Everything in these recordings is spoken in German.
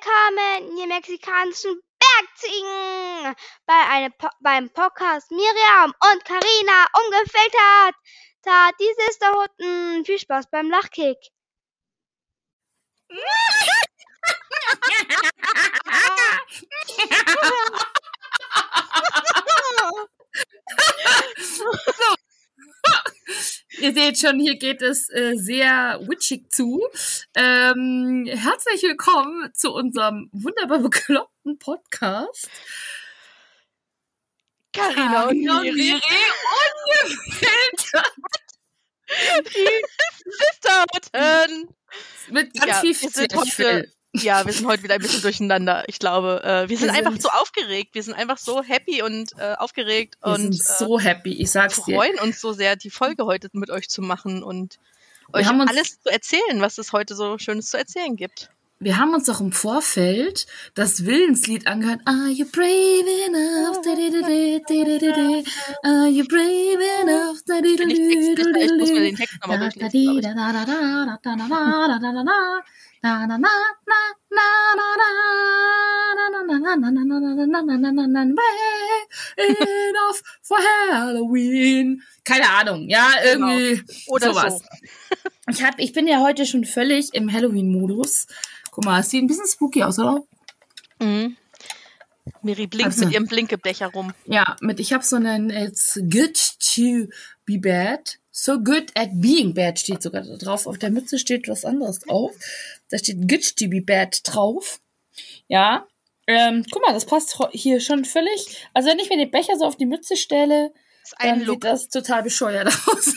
willkommen, ihr mexikanischen Bergziegen, bei einem beim Podcast Miriam und Karina ungefiltert. Da, diese ist da unten. Viel Spaß beim Lachkick. Ihr seht schon, hier geht es äh, sehr witchig zu. Ähm, herzlich willkommen zu unserem wunderbar bekloppten Podcast. Carina und Miri. ungefiltert. Die Sisterhotten. Mit ganz Ja, viel heute- Ja, wir sind heute wieder ein bisschen durcheinander. Ich glaube, äh, wir sind Wir einfach sind- so aufgeregt. Wir sind einfach so happy und äh, aufgeregt Wir und sind so happy, ich äh, sag's dir. freuen uns so sehr, die Folge heute mit euch zu machen und euch alles zu erzählen, was es heute so Schönes zu erzählen gibt. Wir haben uns auch im Vorfeld das Willenslied angehört. Are you brave enough? Da-di-di-di-di-di-di-di. Are you brave enough? Ich ich muss mir den Text nochmal Da, durchlesen. Da, da, da, da, da, da. Na, na, na, na, na, na, na, na, na, na, na, na, na, na, na, na, na, na, na, brave enough for Halloween. Keine Ahnung, ja, irgendwie Oder sowas. so. Ich, hab, ich bin ja heute schon völlig im Halloween-Modus. Guck mal, es sieht ein bisschen spooky aus, oder? Mhm. Miri blinkt Also. mit ihrem Blinkebecher rum. Ja, mit ich habe so einen It's good to be bad. So good at being bad steht sogar drauf. Auf der Mütze steht was anderes drauf. Da steht be bad drauf. Ja. Ähm, guck mal, das passt hier schon völlig. Also wenn ich mir den Becher so auf die Mütze stelle, Das ist ein dann Look. sieht das total bescheuert aus.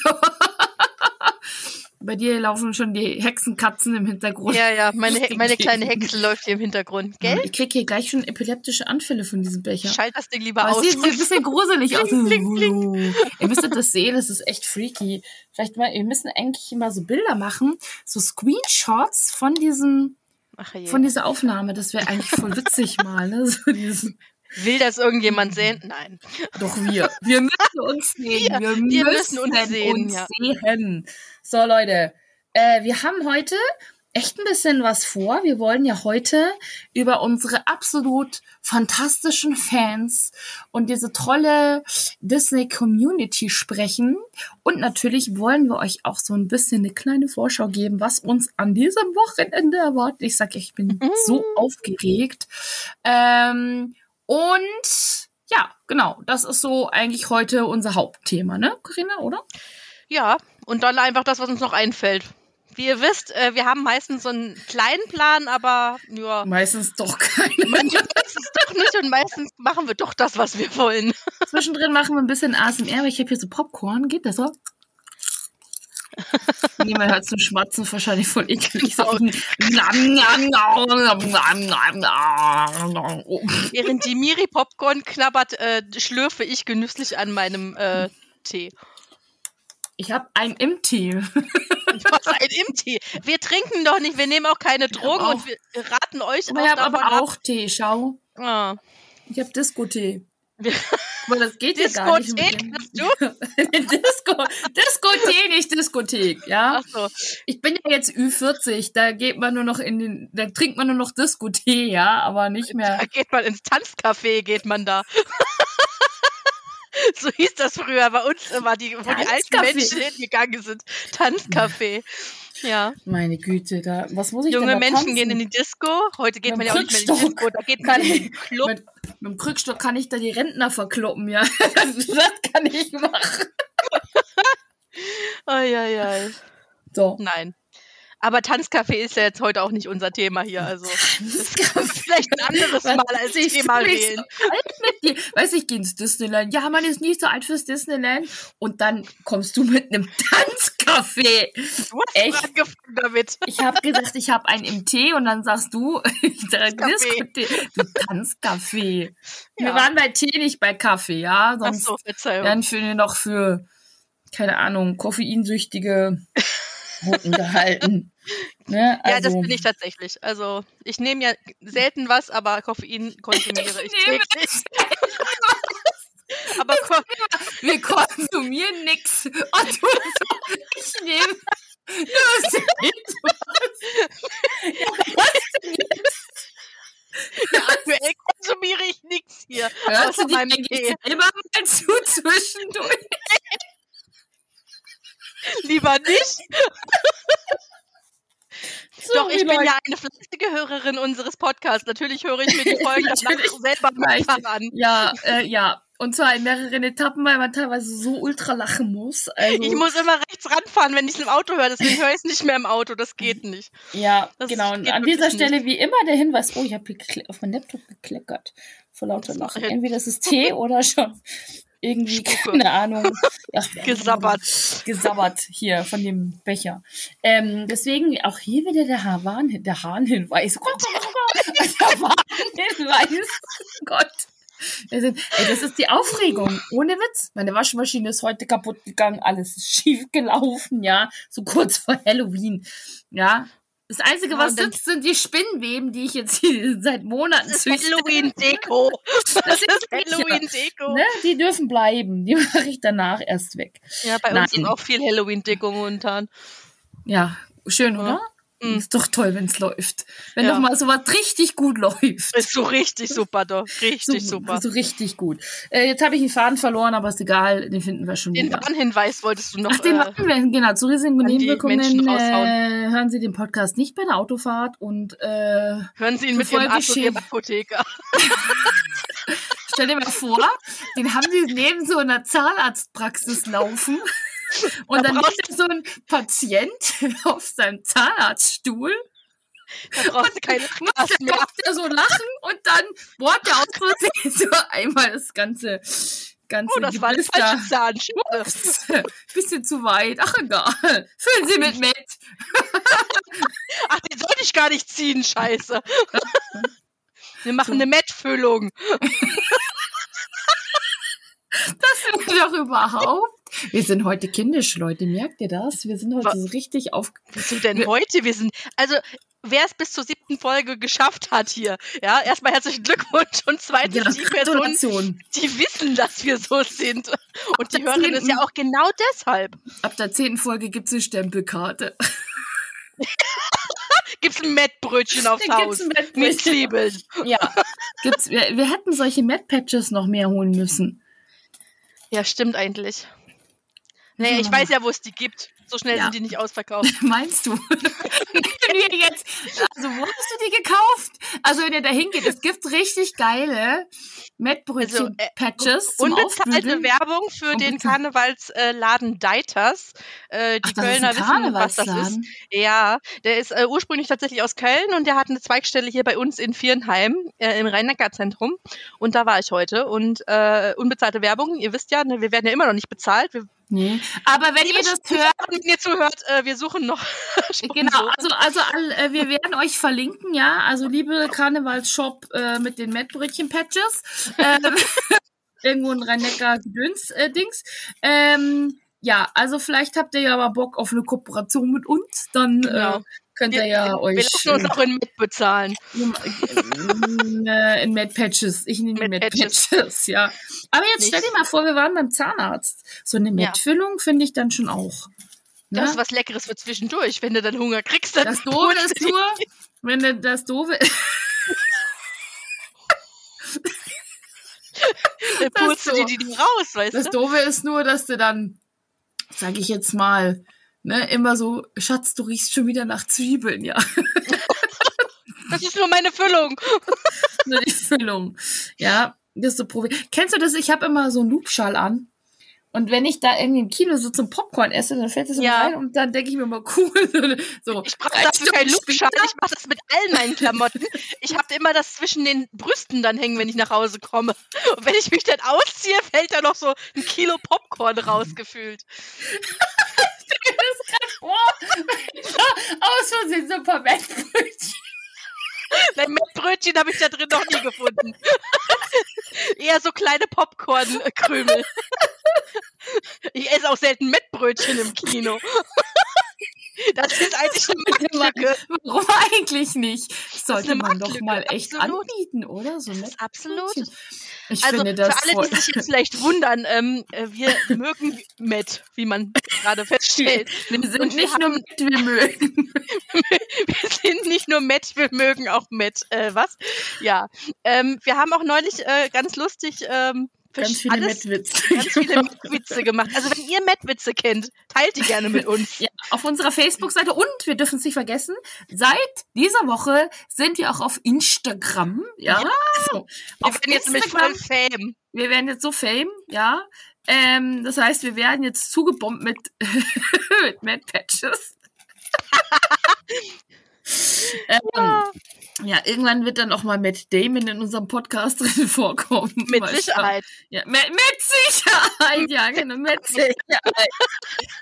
Bei dir laufen schon die Hexenkatzen im Hintergrund. Ja, ja, meine, He meine kleine Hexe läuft hier im Hintergrund. Gell? Ich krieg hier gleich schon epileptische Anfälle von diesem Becher. Schalt das Ding lieber Aber aus. sieht ein bisschen gruselig aus. Bling, bling. Ihr müsstet das sehen, das ist echt freaky. Vielleicht mal, wir müssen eigentlich immer so Bilder machen, so Screenshots von diesem, von dieser Aufnahme. Das wäre eigentlich voll witzig mal, ne? So dieses, Will das irgendjemand sehen? Nein. doch wir. Wir müssen uns sehen. Wir, wir müssen, müssen uns sehen, uns ja. sehen. So, Leute. Äh, wir haben heute echt ein bisschen was vor. Wir wollen ja heute über unsere absolut fantastischen Fans und diese tolle Disney Community sprechen. Und natürlich wollen wir euch auch so ein bisschen eine kleine Vorschau geben, was uns an diesem Wochenende erwartet. Ich sag, ich bin so aufgeregt. Ähm, und ja, genau, das ist so eigentlich heute unser Hauptthema, ne, Corinna, oder? Ja, und dann einfach das, was uns noch einfällt. Wie ihr wisst, äh, wir haben meistens so einen kleinen Plan, aber ja, Meistens doch keine. manchmal ist es doch nicht und meistens machen wir doch das, was wir wollen. Zwischendrin machen wir ein bisschen ASMR, aber ich habe hier so Popcorn. Geht das so? Niemand hört zum Schmatzen wahrscheinlich voll eklig. So. Oh. Während die Miri Popcorn knabbert, äh, schlürfe ich genüsslich an meinem äh, Tee. Ich habe einen im Tee. Du hast einen im Tee. Wir trinken doch nicht, wir nehmen auch keine Drogen und wir raten euch ich habe aber ab. auch Tee, schau. Ah. Ich habe Disco-Tee. Aber das geht ja gar nicht. Diskothek, hast dem- Disco, Disco-Tee, nicht Diskothek, ja? Ach so. Ich bin ja jetzt Ü40, da geht man nur noch in den, da trinkt man nur noch Disco-Tee, ja, aber nicht mehr. Da geht man ins Tanzcafé, geht man da. so hieß das früher bei uns immer, die, wo die alten. Menschen hingegangen sind. Tanzcafé. Ja. Meine Güte, da, was muss ich Junge denn da Menschen tanzen? gehen in die Disco. Heute geht Mit man ja auch nicht mehr in die. Disco, da geht man in den Club. Mit, mit dem Krückstock kann ich da die Rentner verkloppen, ja. das kann ich machen. Eieiei. So. Nein. Aber Tanzcafé ist ja jetzt heute auch nicht unser Thema hier. Also vielleicht ein anderes Mal als ist Thema wählen. So? Weiß ich, geh ins Disneyland. Ja, man ist nicht so alt fürs Disneyland. Und dann kommst du mit einem Tanzcafé. Du hast Echt? angefangen damit. Ich habe gesagt, ich habe einen im Tee und dann sagst du, ich sag, Tanzcafé. Disco-Tee. Du Tanzcafé. Wir Ja. waren bei Tee, nicht bei Kaffee, ja. Ach Sonst so, Verzeihung. werden wir noch für, keine Ahnung, koffeinsüchtige Roten gehalten. Ne? Also, ja, das also bin ich tatsächlich. Also ich nehme ja selten was, aber Koffein konsumiere ich, ich täglich. aber ko wir konsumieren nichts. Ich nehme das ja, aktuell konsumiere ich nichts hier. Hörst du dich Tee. selber mal zu zwischendurch? Lieber nicht. Ich bin ja eine fleißige Hörerin unseres Podcasts. Natürlich höre ich mir die Folgen danach selber mehrfach an. Ja, äh, ja. Und zwar in mehreren Etappen, weil man teilweise so ultra lachen muss. Also, Ich muss immer rechts ranfahren, wenn ich es im Auto höre. Deswegen höre ich es nicht mehr im Auto. Das geht nicht. Ja, Das genau. Und an dieser Stelle wie immer der Hinweis, oh, ich habe auf mein Laptop gekleckert. Vor lauter Lachen. Entweder das ist Tee oder schon irgendwie, Spucke. keine Ahnung. Ach, Gesabbert. Gesabbert hier von dem Becher. Ähm, deswegen auch hier wieder der Hahn, der Hahnhinweis. der. Oh Gott. Wir sind, ey, das ist die Aufregung. Ohne Witz. Meine Waschmaschine ist heute kaputt gegangen. Alles ist schief gelaufen, ja. So kurz vor Halloween. Ja. Das Einzige, Ja, was dann- sitzt, sind die Spinnenweben, die ich jetzt hier seit Monaten Das ist züchte. Halloween-Deko. Das ist Halloween-Deko. Ne? Die dürfen bleiben. Die mache ich danach erst weg. Ja, bei uns Nein. ist auch viel Halloween-Deko momentan. Ja, schön, Ja. oder? Mhm. Ist doch toll, wenn es läuft. Wenn Ja. doch mal sowas richtig gut läuft. Ist so richtig super, doch. Richtig so, super. So richtig gut. Äh, jetzt habe ich den Faden verloren, aber ist egal, den finden wir schon Den wieder. Warnhinweis wolltest du noch. Ach, den äh, machen wir. Genau, zu Risiken und Nebenwirkungen äh, hören Sie den Podcast nicht bei der Autofahrt und äh, hören Sie ihn mit Ihrem Arzt und Ihrem Apotheker. stell dir mal vor, den haben die neben so einer Zahnarztpraxis laufen. Und dann liegt da so ein Patient auf seinem Zahnarztstuhl Da brauchst du keine muss der. Doktor so lachen und dann bohrt der aus Versehen so einmal das ganze, ganze Oh, das war ein Gebiss da. falscher Zahn. Schade. Ups, Bisschen zu weit. Ach egal. Füllen Sie mit mit. Ach, den sollte ich gar nicht ziehen, scheiße. Wir machen eine Mettfüllung. Das wir doch überhaupt. Wir sind heute kindisch, Leute. Merkt ihr das? Wir sind heute Wa- so richtig auf. Wieso denn heute? Wir sind, also, wer es bis zur siebten Folge geschafft hat hier, ja, erstmal herzlichen Glückwunsch und zweitens Ja, die Personen, die wissen, dass wir so sind. Und die hören es ja auch genau deshalb. Ab der zehnten Folge gibt's eine Stempelkarte. Gibt's ein Mettbrötchen aufs Da Haus. Mettbrötchen. Mit Zwiebeln. Ja. Gibt's, wir, wir hätten solche Mad-Patches noch mehr holen müssen. Ja, stimmt eigentlich. Wir ich weiß ja, wo es die gibt. So schnell Ja. sind die nicht ausverkauft. Meinst du? Wir jetzt, also wo hast du die gekauft? Also wenn ihr da hingeht, es gibt richtig geile Mettbrötchen-Patches zum Unbezahlte Aufbügeln. Werbung für den. Karnevalsladen Deiters. Äh, die Ach, Kölner wissen, was das ist. Ja, der ist äh, ursprünglich tatsächlich aus Köln und der hat eine Zweigstelle hier bei uns in Vierenheim äh, im Rhein-Neckar-Zentrum. Und da war ich heute. Und äh, unbezahlte Werbung, ihr wisst ja, ne, wir werden ja immer noch nicht bezahlt. Wir, Nee. Aber wenn ihr das hört, wenn ihr zuhört, äh, wir suchen noch Genau, also, also äh, wir werden euch verlinken, ja. Also liebe Karnevalsshop äh, mit den Mettbrötchen-Patches. Ähm, irgendwo ein Rhein-Neckar-Gedöns-Dings. ähm, ja, also vielleicht habt ihr ja aber Bock auf eine Kooperation mit uns. Dann Genau. äh, könnt ihr wir, ja wir euch lassen uns auch in mit bezahlen. äh, in Mad-Patches. Ich nehme die Mad-Patches. Mad-Patches, ja. Aber jetzt stell Nicht. dir mal vor, wir waren beim Zahnarzt. So eine Ja. Mettfüllung finde ich dann schon auch. Das Ne? ist was Leckeres für zwischendurch. Wenn du dann Hunger kriegst, dann Das Doofe ist nur, wenn du das Doofe dann das pulst du so. die, raus, weißt Das du? Doofe ist nur, dass du dann, sag ich jetzt mal, ne, immer so, Schatz, du riechst schon wieder nach Zwiebeln, ja. Das ist nur meine Füllung. Nur die Füllung. Ja, das ist so Probi Kennst du das? Ich habe immer so einen Loopschall an. Und wenn ich da irgendwie im Kino so zum Popcorn esse, dann fällt das immer Ja. rein und dann denke ich mir mal, cool. So, Ich brauche dafür keinen Loopschal. Ich mache das mit allen meinen Klamotten. Ich habe immer das zwischen den Brüsten dann hängen, wenn ich nach Hause komme. Und wenn ich mich dann ausziehe, fällt da noch so ein Kilo Popcorn rausgefühlt. Oh, aus Versehen so ein paar Mettbrötchen. Nein, Mettbrötchen habe ich da drin noch nie gefunden. Eher so kleine Popcorn-Krümel. Ich esse auch selten Mettbrötchen im Kino. Das ist eigentlich eine Marktlücke. Warum eigentlich nicht? Das sollte man doch mal echt absolut. anbieten, oder? So absolut. Ich Also finde das für alle, voll. die sich jetzt vielleicht wundern, ähm, äh, wir mögen Matt, wie man gerade feststellt. Wir sind Und wir nicht nur haben- mit, wir mögen. Wir sind nicht nur Matt, wir mögen auch Matt. Äh, was? Ja. Ähm, wir haben auch neulich äh, ganz lustig ähm, Ganz viele alles, Mettwitze. ganz viele Matt-Witze gemacht. Also wenn ihr Matt-Witze kennt, teilt die gerne mit uns. Ja, auf unserer Facebook-Seite und wir dürfen es nicht vergessen, seit dieser Woche sind wir auch auf Instagram. Ja, also, Wir auf werden jetzt nämlich voll Instagram. Fame. Wir werden jetzt so fame, ja. Ähm, das heißt, wir werden jetzt zugebombt mit, mit Mad Patches. ähm, ja. Ja, irgendwann wird dann auch mal Matt Damon in unserem Podcast drin vorkommen. mit. Sicherheit. Ja, mit, mit Sicherheit, ja, genau, mit Sicherheit.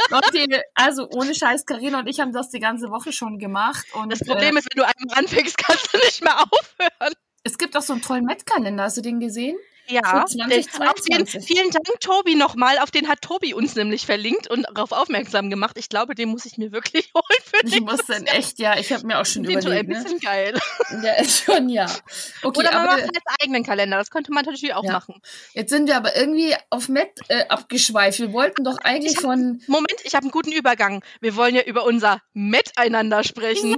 Leute, also ohne Scheiß, Karina und ich haben das die ganze Woche schon gemacht. Und, Das Problem äh, ist, wenn du einmal anfängst, kannst du nicht mehr aufhören. es gibt auch so einen tollen Met-Kalender, hast du den gesehen? Ja, Für den, auf den, 2022. vielen Dank, Tobi, nochmal. Auf den hat Tobi uns nämlich verlinkt und darauf aufmerksam gemacht. Ich glaube, den muss ich mir wirklich holen für Ich muss Jahr. echt, ja, ich habe mir auch schon Ich finde den schon ein überlegt. Ne? bisschen geil. Ja, ist schon, ja. Okay, Oder man aber macht jetzt eigenen Kalender. Das könnte man natürlich auch Ja. machen. jetzt sind wir aber irgendwie auf Met äh, abgeschweift. Wir wollten doch eigentlich Ich hab- von, Moment, ich habe einen guten Übergang. Wir wollen ja über unser Miteinander sprechen, genau,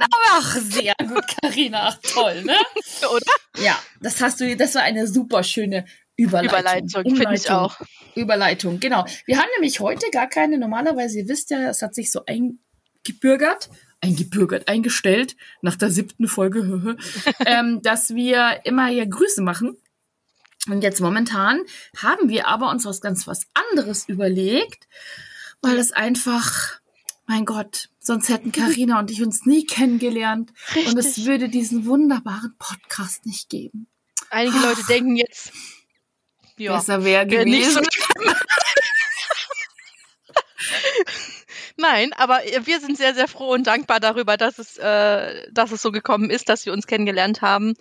ach, sehr gut, Karina, ach, toll, ne? oder? Ja, das hast du, das war eine super schöne Überleitung. Überleitung, finde ich auch. Überleitung, genau. Wir haben nämlich heute gar keine, normalerweise, ihr wisst ja, es hat sich so eingebürgert, eingebürgert, eingestellt, nach der siebten Folge, ähm, dass wir immer hier Grüße machen. Und jetzt momentan haben wir aber uns was ganz was anderes überlegt, weil es einfach, mein Gott, sonst hätten Karina und ich uns nie kennengelernt und es Richtig. würde diesen wunderbaren Podcast nicht geben. Einige Leute denken jetzt, ja, Besser wäre so gewesen. Nein, aber wir sind sehr, sehr froh und dankbar darüber, dass es, äh, dass es so gekommen ist, dass wir uns kennengelernt haben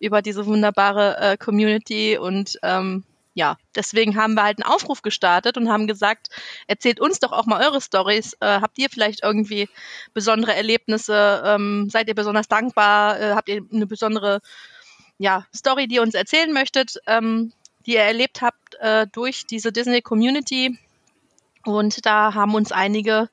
über diese wunderbare äh, Community und ähm, ja, deswegen haben wir halt einen Aufruf gestartet und haben gesagt, erzählt uns doch auch mal eure Stories. Äh, habt ihr vielleicht irgendwie besondere Erlebnisse? Ähm, seid ihr besonders dankbar? Äh, habt ihr eine besondere ja, Story, die ihr uns erzählen möchtet, ähm, die ihr erlebt habt äh, durch diese Disney Community? Und da haben uns einige,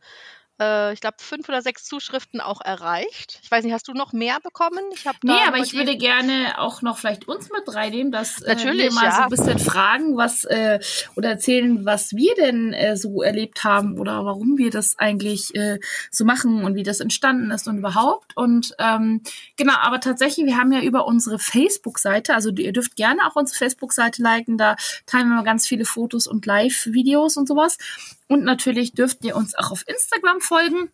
äh, ich glaube, fünf oder sechs Zuschriften auch erreicht. Ich weiß nicht, hast du noch mehr bekommen? Ich habe Nee, aber ich würde gerne auch noch vielleicht uns mit reinnehmen, dass äh, wir mal ja. so ein bisschen fragen, was äh, oder erzählen, was wir denn äh, so erlebt haben oder warum wir das eigentlich äh, so machen und wie das entstanden ist und überhaupt. Und ähm, genau, aber tatsächlich, wir haben ja über unsere Facebook-Seite, also ihr dürft gerne auch unsere Facebook-Seite liken, da teilen wir mal ganz viele Fotos und Live-Videos und sowas. Und natürlich dürft ihr uns auch auf Instagram folgen.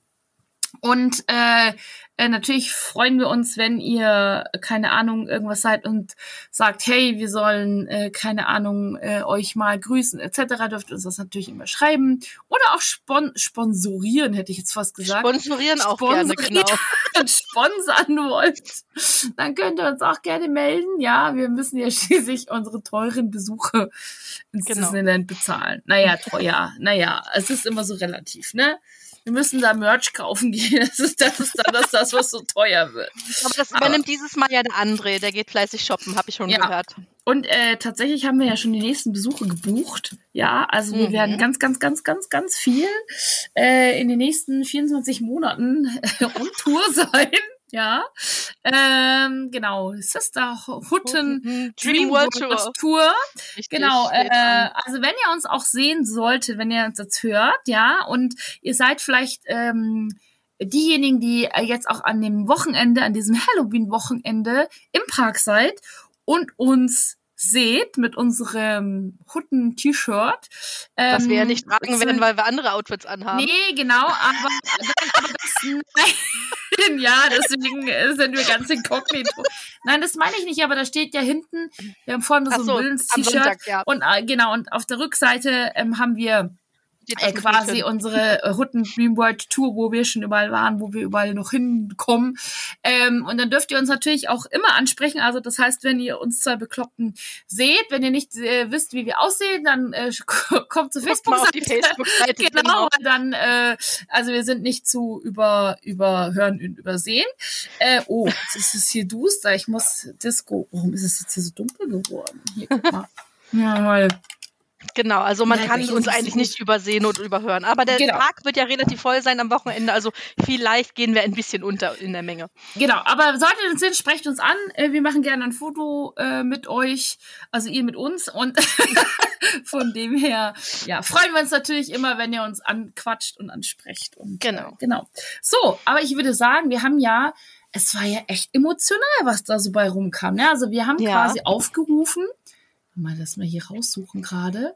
Und äh, äh, natürlich freuen wir uns, wenn ihr, keine Ahnung, irgendwas seid und sagt, hey, wir sollen, äh, keine Ahnung, äh, euch mal grüßen, etc., dürft ihr uns das natürlich immer schreiben. Oder auch spon sponsorieren, hätte ich jetzt fast gesagt. sponsorieren auch gerne, Sponsorieren. genau. und sponsern wollt, dann könnt ihr uns auch gerne melden. Ja, wir müssen ja schließlich unsere teuren Besuche ins Genau. Disneyland bezahlen. Naja, teuer. naja, es ist immer so relativ, ne? Wir müssen da Merch kaufen gehen. Das ist, das ist dann das, das, was so teuer wird. Aber das Aber- übernimmt dieses Mal ja der André, der geht fleißig shoppen, habe ich schon Ja. gehört. Und äh, tatsächlich haben wir ja schon die nächsten Besuche gebucht. Ja, also wir Mhm. werden ganz, ganz, ganz, ganz, ganz viel äh, in den nächsten 24 Monaten on Tour sein. Ja, ähm, genau. Sisterhooden Mhm. Dream World Tour. Tour. Richtig, Genau, äh, also wenn ihr uns auch sehen solltet, wenn ihr uns jetzt hört, ja, und ihr seid vielleicht ähm, diejenigen, die äh, jetzt auch an dem Wochenende, an diesem Halloween-Wochenende im Park seid und uns seht mit unserem Hutten-T-Shirt. Was wir ja ähm, nicht tragen werden, weil wir andere Outfits anhaben. Nee, genau, aber, nein, ja, deswegen äh, sind wir ganz inkognito. Nein, das meine ich nicht, aber da steht ja hinten, wir haben vorne so ein so, am Willens-T-Shirt ja. und äh, genau, und auf der Rückseite ähm, haben wir äh, quasi unsere äh, Hutten Dream World Tour, wo wir schon überall waren, wo wir überall noch hinkommen. Ähm, und dann dürft ihr uns natürlich auch immer ansprechen. Also das heißt, wenn ihr uns zwei Bekloppten seht, wenn ihr nicht äh, wisst, wie wir aussehen, dann äh, kommt die Facebook-Seite. Facebook-Seite. Genau, dann, äh, also wir sind nicht zu über, überhören und übersehen. Äh, oh, jetzt ist es hier duster. Ich muss Disco. Warum ist es jetzt hier so dunkel geworden? Hier, guck mal. Ja, weil Genau, also man Ja, kann uns eigentlich nicht übersehen oder überhören. Aber der Genau. Tag wird ja relativ voll sein am Wochenende, also vielleicht gehen wir ein bisschen unter in der Menge. Genau, aber solltet ihr uns sehen, sprecht uns an. Äh, Wir machen gerne ein Foto äh, mit euch, also ihr mit uns. Und von dem her, ja, freuen wir uns natürlich immer, wenn ihr uns anquatscht und ansprecht. Und, Genau. Äh, genau. So, aber ich würde sagen, wir haben ja, es war ja echt emotional, was da so bei rumkam. Ne? Also wir haben Ja. quasi aufgerufen, mal das mal hier raussuchen gerade,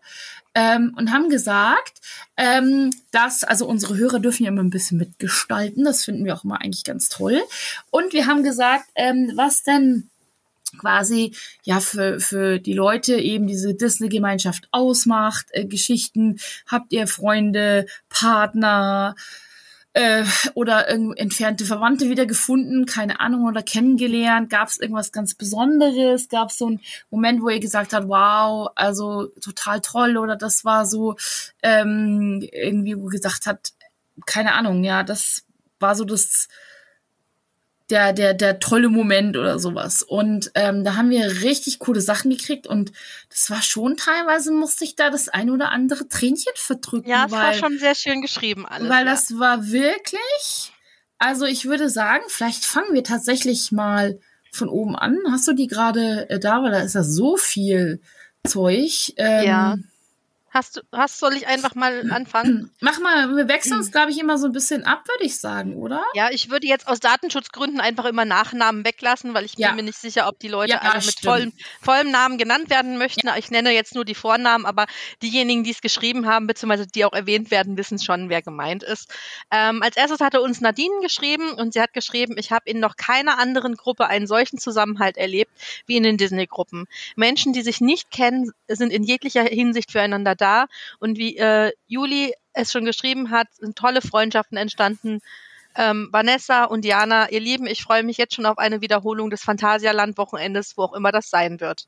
ähm, und haben gesagt, ähm, dass, also unsere Hörer dürfen ja immer ein bisschen mitgestalten, das finden wir auch immer eigentlich ganz toll. Und wir haben gesagt, ähm, was denn quasi ja für, für die Leute eben diese Disney-Gemeinschaft ausmacht, äh, Geschichten, habt ihr Freunde, Partner, äh, oder entfernte Verwandte wieder gefunden, keine Ahnung, oder kennengelernt? Gab es irgendwas ganz Besonderes? Gab es so einen Moment, wo ihr gesagt habt, wow, also total toll, oder das war so ähm, irgendwie, wo gesagt hat, keine Ahnung, ja, das war so das der, der, der tolle Moment oder sowas. Und ähm, da haben wir richtig coole Sachen gekriegt und das war schon teilweise, musste ich da das ein oder andere Tränchen verdrücken. Ja, es war schon sehr schön geschrieben alles. weil ja. das war wirklich, also ich würde sagen, vielleicht fangen wir tatsächlich mal von oben an. Hast du die gerade äh, da? Weil da ist ja so viel Zeug. Ähm, Ja. Hast du, hast, soll ich einfach mal anfangen? Mach mal, wir wechseln uns, glaube ich, immer so ein bisschen ab, würde ich sagen, oder? Ja, ich würde jetzt aus Datenschutzgründen einfach immer Nachnamen weglassen, weil ich Ja. bin mir nicht sicher, ob die Leute Ja, alle mit vollem, vollem Namen genannt werden möchten. Ich nenne jetzt nur die Vornamen, aber diejenigen, die es geschrieben haben, beziehungsweise die auch erwähnt werden, wissen schon, wer gemeint ist. Ähm, als erstes hatte uns Nadine geschrieben und sie hat geschrieben, ich habe in noch keiner anderen Gruppe einen solchen Zusammenhalt erlebt wie in den Disney-Gruppen. Menschen, die sich nicht kennen, sind in jeglicher Hinsicht füreinander da und wie äh, Juli es schon geschrieben hat, sind tolle Freundschaften entstanden. Ähm, Vanessa und Diana, ihr Lieben, ich freue mich jetzt schon auf eine Wiederholung des Phantasialand-Wochenendes, wo auch immer das sein wird.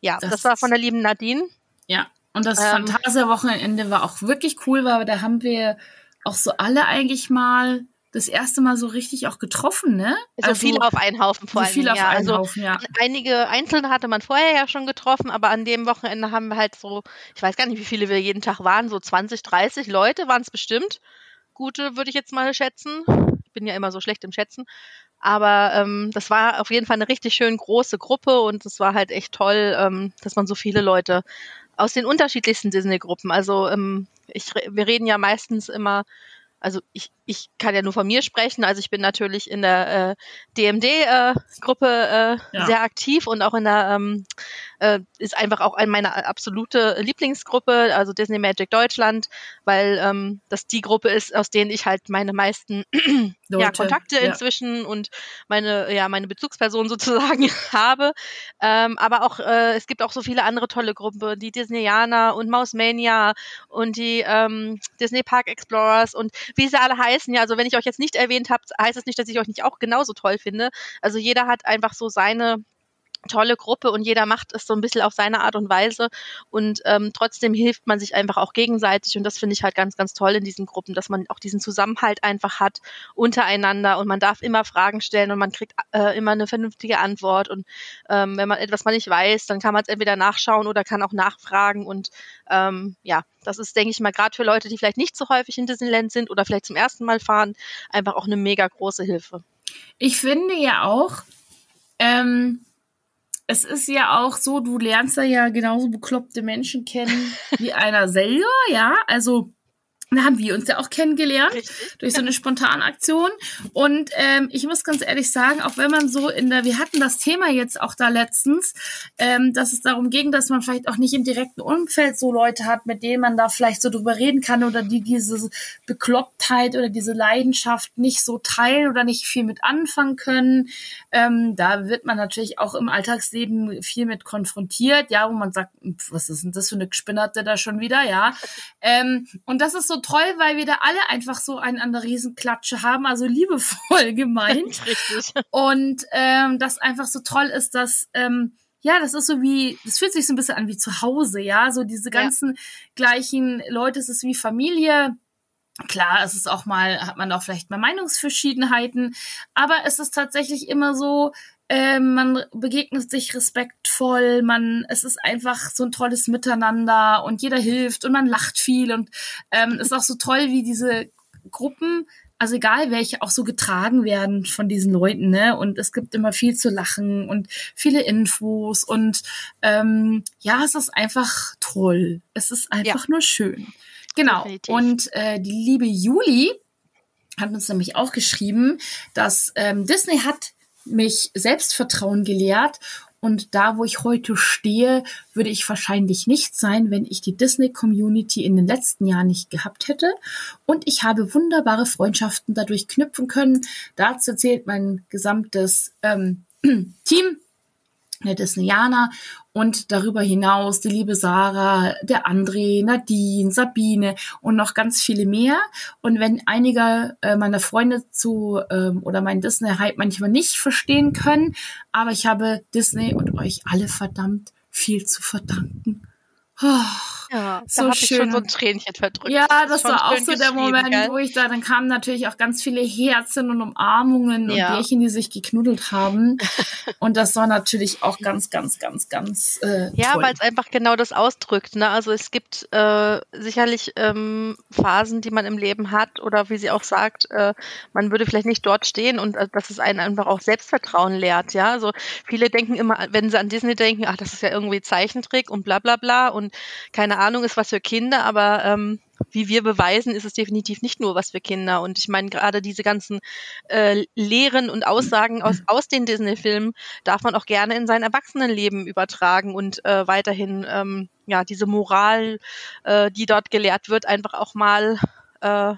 Ja, Das das, war von der lieben Nadine. Ja, und das Ähm. Fantasia-Wochenende war auch wirklich cool, weil da haben wir auch so alle eigentlich mal das erste Mal so richtig auch getroffen, ne? So viele auf einen Haufen vor so allem. viel auf ja. einen also Haufen, ja. einige Einzelne hatte man vorher ja schon getroffen, aber an dem Wochenende haben wir halt so, ich weiß gar nicht, wie viele wir jeden Tag waren, so 20, 30 Leute waren es bestimmt. Gute würde ich jetzt mal schätzen. Ich bin ja immer so schlecht im Schätzen. Aber ähm, das war auf jeden Fall eine richtig schön große Gruppe und es war halt echt toll, ähm, dass man so viele Leute aus den unterschiedlichsten Disney-Gruppen, also ähm, ich, wir reden ja meistens immer, also ich, ich kann ja nur von mir sprechen, also ich bin natürlich in der äh, DMD-Gruppe äh, Ja. sehr aktiv und auch in der, ähm, äh, ist einfach auch ein- meine absolute Lieblingsgruppe, also Disney Magic Deutschland, weil ähm, das die Gruppe ist, aus denen ich halt meine meisten ja, Kontakte ja. inzwischen und meine, ja, meine Bezugsperson sozusagen habe. Ähm, aber auch, äh, es gibt auch so viele andere tolle Gruppen, die Disneyaner und Mausmania und die ähm, Disney Park Explorers und wie sie alle heißen. Ja, also wenn ich euch jetzt nicht erwähnt habe, heißt es nicht, dass ich euch nicht auch genauso toll finde. Also jeder hat einfach so seine tolle Gruppe und jeder macht es so ein bisschen auf seine Art und Weise und ähm, trotzdem hilft man sich einfach auch gegenseitig und das finde ich halt ganz, ganz toll in diesen Gruppen, dass man auch diesen Zusammenhalt einfach hat untereinander und man darf immer Fragen stellen und man kriegt äh, immer eine vernünftige Antwort und ähm, wenn man etwas mal nicht weiß, dann kann man es entweder nachschauen oder kann auch nachfragen und ähm, ja, das ist, denke ich mal, gerade für Leute, die vielleicht nicht so häufig in Disneyland sind oder vielleicht zum ersten Mal fahren, einfach auch eine mega große Hilfe. Ich finde ja auch, ähm, es ist ja auch so, du lernst da ja genauso bekloppte Menschen kennen wie einer selber, ja. Also Da haben wir uns ja auch kennengelernt Richtig. durch so eine Spontanaktion. Und ähm, ich muss ganz ehrlich sagen, auch wenn man so in der, wir hatten das Thema jetzt auch da letztens, ähm, dass es darum ging, dass man vielleicht auch nicht im direkten Umfeld so Leute hat, mit denen man da vielleicht so drüber reden kann oder die diese Beklopptheit oder diese Leidenschaft nicht so teilen oder nicht viel mit anfangen können. Ähm, da wird man natürlich auch im Alltagsleben viel mit konfrontiert, ja, wo man sagt, "Pf, was ist denn das für eine Gespinnerte da schon wieder, ja. Ähm, und das ist so toll, weil wir da alle einfach so eine, eine Riesenklatsche haben, also liebevoll gemeint. Richtig. Und ähm, das einfach so toll ist, dass ähm, ja, das ist so wie, das fühlt sich so ein bisschen an wie zu Hause, ja, so diese Ja. ganzen gleichen Leute, es ist wie Familie. Klar, es ist auch mal, hat man auch vielleicht mal Meinungsverschiedenheiten, aber es ist tatsächlich immer so, ähm, man begegnet sich respektvoll, man, es ist einfach so ein tolles Miteinander und jeder hilft und man lacht viel und ähm, es ist auch so toll, wie diese Gruppen, also egal welche, auch so getragen werden von diesen Leuten, ne? Und es gibt immer viel zu lachen und viele Infos und ähm, ja, es ist einfach toll. Es ist einfach nur schön. Genau. Definitiv. Und äh, die liebe Juli hat uns nämlich auch geschrieben, dass ähm, Disney hat mich Selbstvertrauen gelehrt und da, wo ich heute stehe, würde ich wahrscheinlich nicht sein, wenn ich die Disney-Community in den letzten Jahren nicht gehabt hätte. Und ich habe wunderbare Freundschaften dadurch knüpfen können. Dazu zählt mein gesamtes ähm, Team, der Disneyaner und darüber hinaus die liebe Sarah, der André, Nadine, Sabine und noch ganz viele mehr. Und wenn einige äh, meiner Freunde zu ähm, oder meinen Disney-Hype manchmal nicht verstehen können, aber ich habe Disney und euch alle verdammt viel zu verdanken. Oh, Ja, So ich schon schön. so ein Tränchen verdrückt. ja, das schon war auch schön so der Moment, gell? wo ich da, dann kamen natürlich auch ganz viele Herzen und Umarmungen Ja. und Bärchen, die sich geknuddelt haben. und das war natürlich auch ganz, ganz, ganz, ganz äh, Ja, weil es einfach genau das ausdrückt. Ne? Also es gibt äh, sicherlich ähm, Phasen, die man im Leben hat oder wie sie auch sagt, äh, man würde vielleicht nicht dort stehen und äh, dass es einen einfach auch Selbstvertrauen lehrt. Ja, also viele denken immer, wenn sie an Disney denken, ach, das ist ja irgendwie Zeichentrick und bla bla bla und keine Ahnung, ist was für Kinder, aber ähm, wie wir beweisen, ist es definitiv nicht nur was für Kinder. Und ich meine, gerade diese ganzen äh, Lehren und Aussagen aus, aus den Disney-Filmen darf man auch gerne in sein Erwachsenenleben übertragen und äh, weiterhin ähm, ja diese Moral, äh, die dort gelehrt wird, einfach auch mal äh,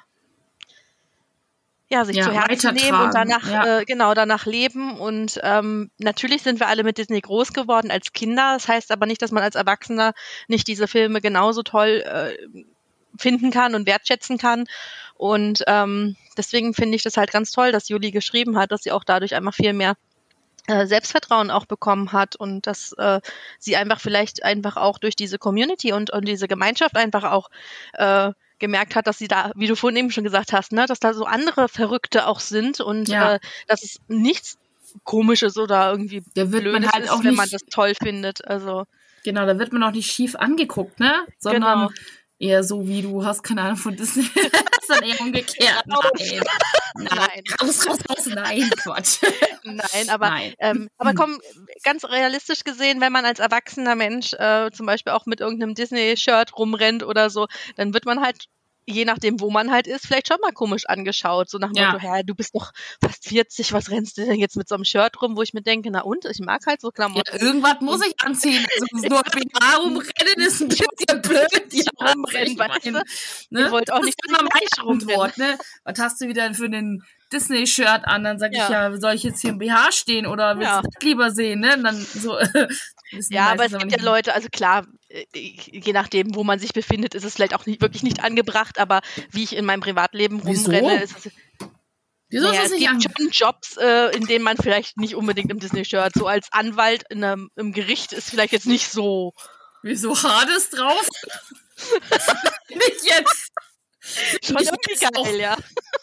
ja, sich Ja, zu Herzen nehmen und danach, ja. äh, genau, danach leben. Und ähm, natürlich sind wir alle mit Disney groß geworden als Kinder. Das heißt aber nicht, dass man als Erwachsener nicht diese Filme genauso toll äh, finden kann und wertschätzen kann. Und ähm, deswegen finde ich das halt ganz toll, dass Juli geschrieben hat, dass sie auch dadurch einfach viel mehr äh, Selbstvertrauen auch bekommen hat und dass äh, sie einfach vielleicht einfach auch durch diese Community und, und diese Gemeinschaft einfach auch äh, gemerkt hat, dass sie da, wie du vorhin eben schon gesagt hast, ne, dass da so andere Verrückte auch sind und Ja. äh, dass es nichts Komisches oder irgendwie Da wird man Blödes halt ist, auch wenn man das toll findet. Also Genau, da wird man auch nicht schief angeguckt, ne? Sondern Genau. Eher so wie du hast keine Ahnung von Disney. ist dann eher umgekehrt. Nein. Nein. Nein. Raus, raus, raus. Nein, Quatsch. Nein, aber Nein. Ähm, aber komm, ganz realistisch gesehen, wenn man als erwachsener Mensch äh, zum Beispiel auch mit irgendeinem Disney-Shirt rumrennt oder so, dann wird man halt, je nachdem, wo man halt ist, vielleicht schon mal komisch angeschaut. So nach dem Ja. Motto, hä, du bist doch fast 40, was rennst du denn jetzt mit so einem Shirt rum, wo ich mir denke, na und, ich mag halt so Ja, Klamotten. irgendwas muss ich anziehen. Also nur BH rumrennen ist ein bisschen blöd. Ja, rumrennen, ich weißt du? mein, Ihr wollt auch das nicht, immer ich rumrenne. Antwort, ne? Was hast du wieder für einen Disney-Shirt an? Dann sag ich Ja. ja, soll ich jetzt hier im BH stehen oder willst Ja. du das lieber sehen, ne? Und dann so. Ja, aber es gibt ja. Leute, also klar, äh, je nachdem, wo man sich befindet, ist es vielleicht auch nicht, wirklich nicht angebracht, aber wie ich in meinem Privatleben Wieso? rumrenne, ist es Wieso Naja, ist es das nicht gibt an? schon Jobs, äh, in denen man vielleicht nicht unbedingt im Disney-Shirt, so als Anwalt in einem, im Gericht ist vielleicht jetzt nicht so. Wieso Hades drauf? nicht jetzt. Schon Ich irgendwie weiß auch. geil, ja.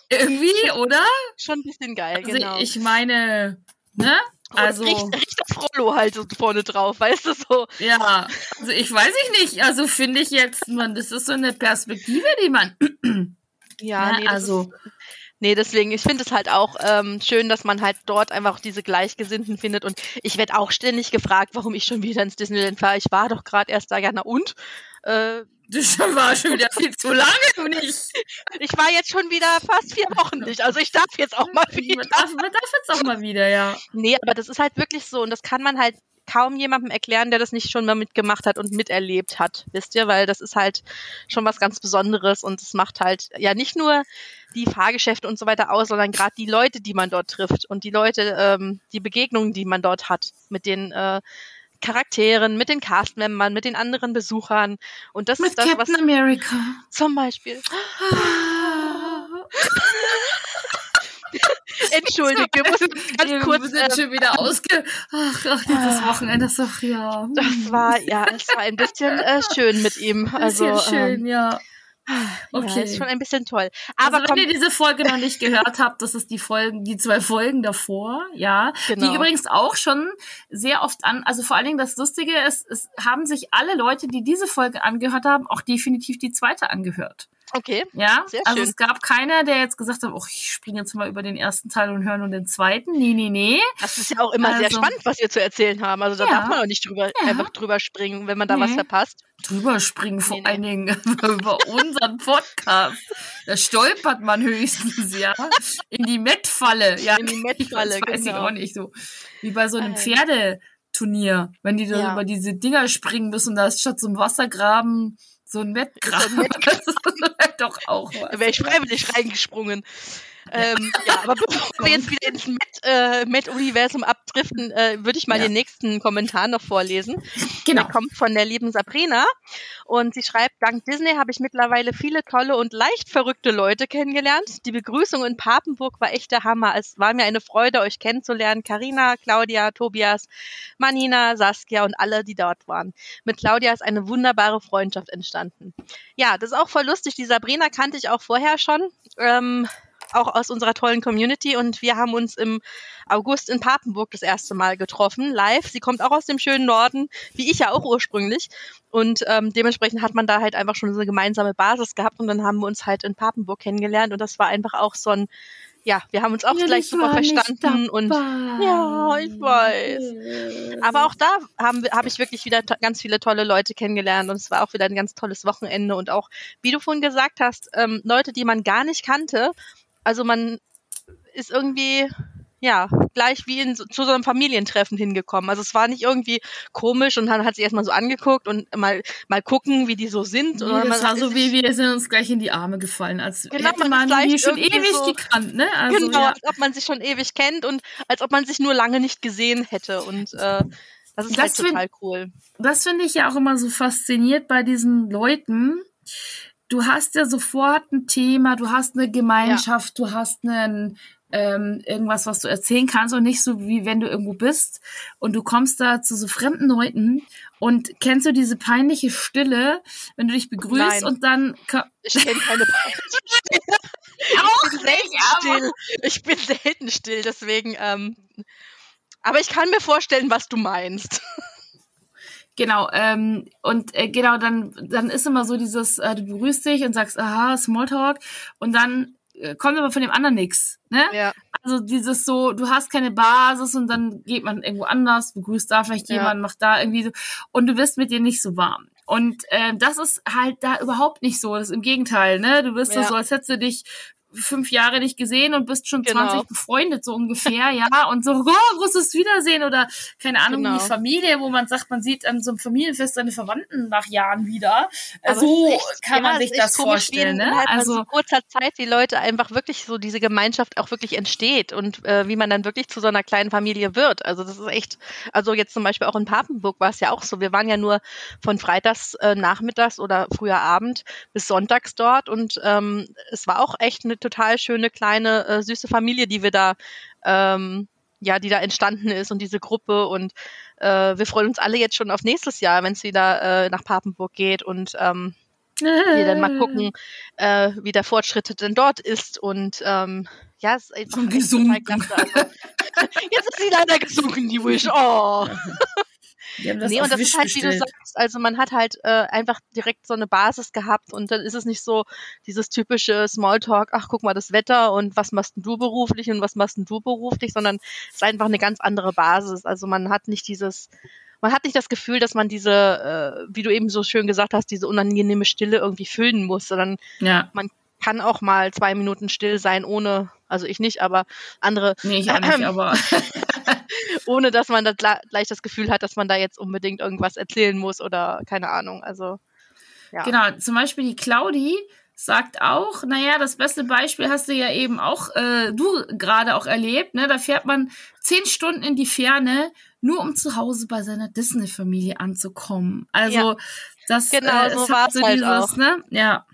Irgendwie, oder? Schon ein bisschen geil, Also genau. ich meine, ne? Also, Richter, Richter Frollo halt so vorne drauf, weißt du so. ja, also ich weiß ich nicht. Also finde ich jetzt, man, das ist so eine Perspektive, die man. Ja, Ja, nee, also- ist, Nee, deswegen, ich finde es halt auch ähm, schön, dass man halt dort einfach diese Gleichgesinnten findet. Und ich werde auch ständig gefragt, warum ich schon wieder ins Disneyland fahre. Ich war doch gerade erst da, ja, na und? Äh, Das war schon wieder viel zu lange nicht. ich war jetzt schon wieder fast vier Wochen nicht. Also ich darf jetzt auch mal wieder. Man darf, man darf jetzt auch mal wieder, ja. Nee, aber das ist halt wirklich so. Und das kann man halt kaum jemandem erklären, der das nicht schon mal mitgemacht hat und miterlebt hat, wisst ihr, weil das ist halt schon was ganz Besonderes und es macht halt ja nicht nur die Fahrgeschäfte und so weiter aus, sondern gerade die Leute, die man dort trifft und die Leute, ähm, die Begegnungen, die man dort hat mit den äh, Charakteren, mit den Castmembern, mit den anderen Besuchern und das Mit ist das, was Captain America. zum Beispiel Entschuldige, wir müssen ganz Wir kurz. sind ähm, schon wieder ausge... Ach, ach dieses Wochenende ist doch, ja. das war, ja, es war ein bisschen äh, schön mit ihm. Also, Also, schön, ja. Okay. ja, ist schon ein bisschen toll. Aber also, wenn ihr diese Folge noch nicht gehört habt, das ist die Folgen, die zwei Folgen davor, ja. Genau. Die übrigens auch schon sehr oft an, also vor allen Dingen das Lustige ist, es haben sich alle Leute, die diese Folge angehört haben, auch definitiv die zweite angehört. Okay. Ja, Sehr also schön. es gab keiner, der jetzt gesagt hat, oh, ich springe jetzt mal über den ersten Teil und höre nur den zweiten. Nee, nee, nee. Das ist ja auch immer sehr Also- spannend, was wir zu erzählen haben. Also da Ja. darf man auch nicht drüber, Ja. einfach drüber springen, wenn man da was Nee. verpasst. Drüber springen vor Nee, nee. allen Dingen über unseren Podcast. Da stolpert man höchstens, ja. In die Mettfalle. Ja, In die Mettfalle, das weiß ich genau. auch nicht so. Wie bei so einem Äh. Pferdeturnier. Wenn die da Ja. über diese Dinger springen müssen da ist statt zum Wassergraben so ein Mettgraben. Das ist doch auch was. Da wäre ich freiwillig reingesprungen. Ähm, ja, aber bevor wir jetzt wieder ins äh, Met-Universum abdriften, äh, würde ich mal Ja. den nächsten Kommentar noch vorlesen. Genau. Der kommt von der lieben Sabrina und sie schreibt, dank Disney habe ich mittlerweile viele tolle und leicht verrückte Leute kennengelernt. Die Begrüßung in Papenburg war echt der Hammer. Es war mir eine Freude, euch kennenzulernen. Karina, Claudia, Tobias, Manina, Saskia und alle, die dort waren. Mit Claudia ist eine wunderbare Freundschaft entstanden. Ja, das ist auch voll lustig. Die Sabrina kannte ich auch vorher schon. Ähm, auch aus unserer tollen Community und wir haben uns im August in Papenburg das erste Mal getroffen, live. Sie kommt auch aus dem schönen Norden, wie ich ja auch ursprünglich. Und ähm, dementsprechend hat man da halt einfach schon so eine gemeinsame Basis gehabt und dann haben wir uns halt in Papenburg kennengelernt und das war einfach auch so ein, ja, wir haben uns auch Ja, gleich ich super verstanden und. Ja, ich weiß. aber auch da habe ich wirklich wieder ganz viele tolle Leute kennengelernt und es war auch wieder ein ganz tolles Wochenende und auch, wie du vorhin gesagt hast, ähm, Leute, die man gar nicht kannte. Also man ist irgendwie ja gleich wie in, zu so einem Familientreffen hingekommen. Also es war nicht irgendwie komisch und dann hat sich erstmal so angeguckt und mal mal gucken, wie die so sind. Nee, das man war so wie wir sind uns gleich in die Arme gefallen, als Genau, hätte man die schon ewig so- gekannt, ne? Also, genau, ja. als ob man sich schon ewig kennt und als ob man sich nur lange nicht gesehen hätte. Und äh, das ist Das halt find- total cool. das finde ich ja auch immer so fasziniert bei diesen Leuten. Du hast ja sofort ein Thema, du hast eine Gemeinschaft, du hast einen ähm, irgendwas, was du erzählen kannst und nicht so wie wenn du irgendwo bist und du kommst da zu so fremden Leuten und kennst du diese peinliche Stille, wenn du dich begrüßt Nein. und dann Ich kenne keine Stille. auch Ich bin selten still. Ich bin selten still, deswegen. Ähm, aber ich kann mir vorstellen, was du meinst. Genau, ähm, und äh, genau, dann, dann ist immer so dieses, äh, du begrüßt dich und sagst, aha, Smalltalk, und dann äh, kommt aber von dem anderen nix, ne? Ja. Also dieses so, du hast keine Basis und dann geht man irgendwo anders, begrüßt da vielleicht Ja. jemanden, macht da irgendwie so, und du wirst mit dir nicht so warm. Und äh, das ist halt da überhaupt nicht so. Das ist im Gegenteil, ne? Du wirst Ja. so, als hättest du dich fünf Jahre nicht gesehen und bist schon Genau. 20 befreundet, so ungefähr, ja. Und so, oh, großes Wiedersehen oder keine Ahnung, Genau. die Familie, wo man sagt, man sieht an so einem Familienfest seine Verwandten nach Jahren wieder. Aber so echt- kann ja, man sich das vorstellen, in ne? Also, so kurzer Zeit die Leute einfach wirklich so diese Gemeinschaft auch wirklich entsteht und äh, wie man dann wirklich zu so einer kleinen Familie wird. Also das ist echt, also jetzt zum Beispiel auch in Papenburg war es ja auch so. Wir waren ja nur von freitags äh, nachmittags oder früher Abend bis sonntags dort und ähm, es war auch echt eine total schöne kleine äh, süße Familie, die wir da ähm, ja, die da entstanden ist und diese Gruppe und äh, wir freuen uns alle jetzt schon auf nächstes Jahr, wenn es wieder äh, nach Papenburg geht und ähm, wir dann mal gucken, äh, wie der Fortschritt denn dort ist. Und ähm, ja, es ist total gesunken. Also, jetzt ist sie leider gesunken, die Wish. Oh. Die haben das nee, und das Wish ist halt, wie du bestellt. sagst, also man hat halt äh, einfach direkt so eine Basis gehabt und dann ist es nicht so dieses typische Smalltalk, ach guck mal das Wetter und was machst denn du beruflich und was machst denn du beruflich, sondern es ist einfach eine ganz andere Basis. Also man hat nicht dieses, man hat nicht das Gefühl, dass man diese, äh, wie du eben so schön gesagt hast, diese unangenehme Stille irgendwie füllen muss, sondern Ja, kann auch mal zwei Minuten still sein, ohne, also ich nicht, aber andere, nee, ich auch nicht, aber ohne dass man da gla- gleich das Gefühl hat, dass man da jetzt unbedingt irgendwas erzählen muss oder keine Ahnung. Also ja. Genau, zum Beispiel die Claudi sagt auch, naja, das beste Beispiel hast du ja eben auch, äh, du gerade auch erlebt, ne? Da fährt man zehn Stunden in die Ferne, nur um zu Hause bei seiner Disney-Familie anzukommen. Also das Genau, äh, so hat war's halt auch. ne? Ja.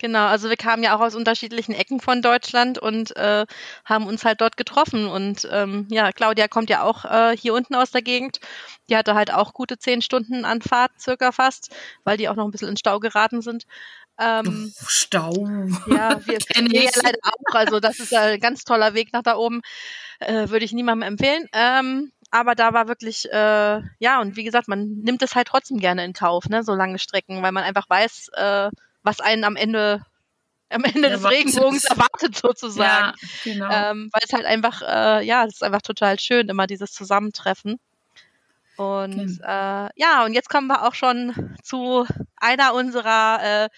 Genau, also wir kamen ja auch aus unterschiedlichen Ecken von Deutschland und äh, haben uns halt dort getroffen. Und ähm, ja, Claudia kommt ja auch äh, hier unten aus der Gegend. Die hatte halt auch gute zehn Stunden an Fahrt, circa fast, weil die auch noch ein bisschen in Stau geraten sind. Ähm, Oh, Stau. Ja, wir, Kenn wir ja leider auch. Also das ist ja ein ganz toller Weg nach da oben. Äh, Würde ich niemandem empfehlen. Ähm, aber da war wirklich, äh, ja, und wie gesagt, man nimmt es halt trotzdem gerne in Kauf, ne, so lange Strecken, weil man einfach weiß, äh, was einen am Ende, am Ende des. Regenbogens erwartet sozusagen. Ja, genau. Ähm, weil es halt einfach, äh, ja, es ist einfach total schön, immer dieses Zusammentreffen. Und äh, ja, und jetzt kommen wir auch schon zu einer unserer äh,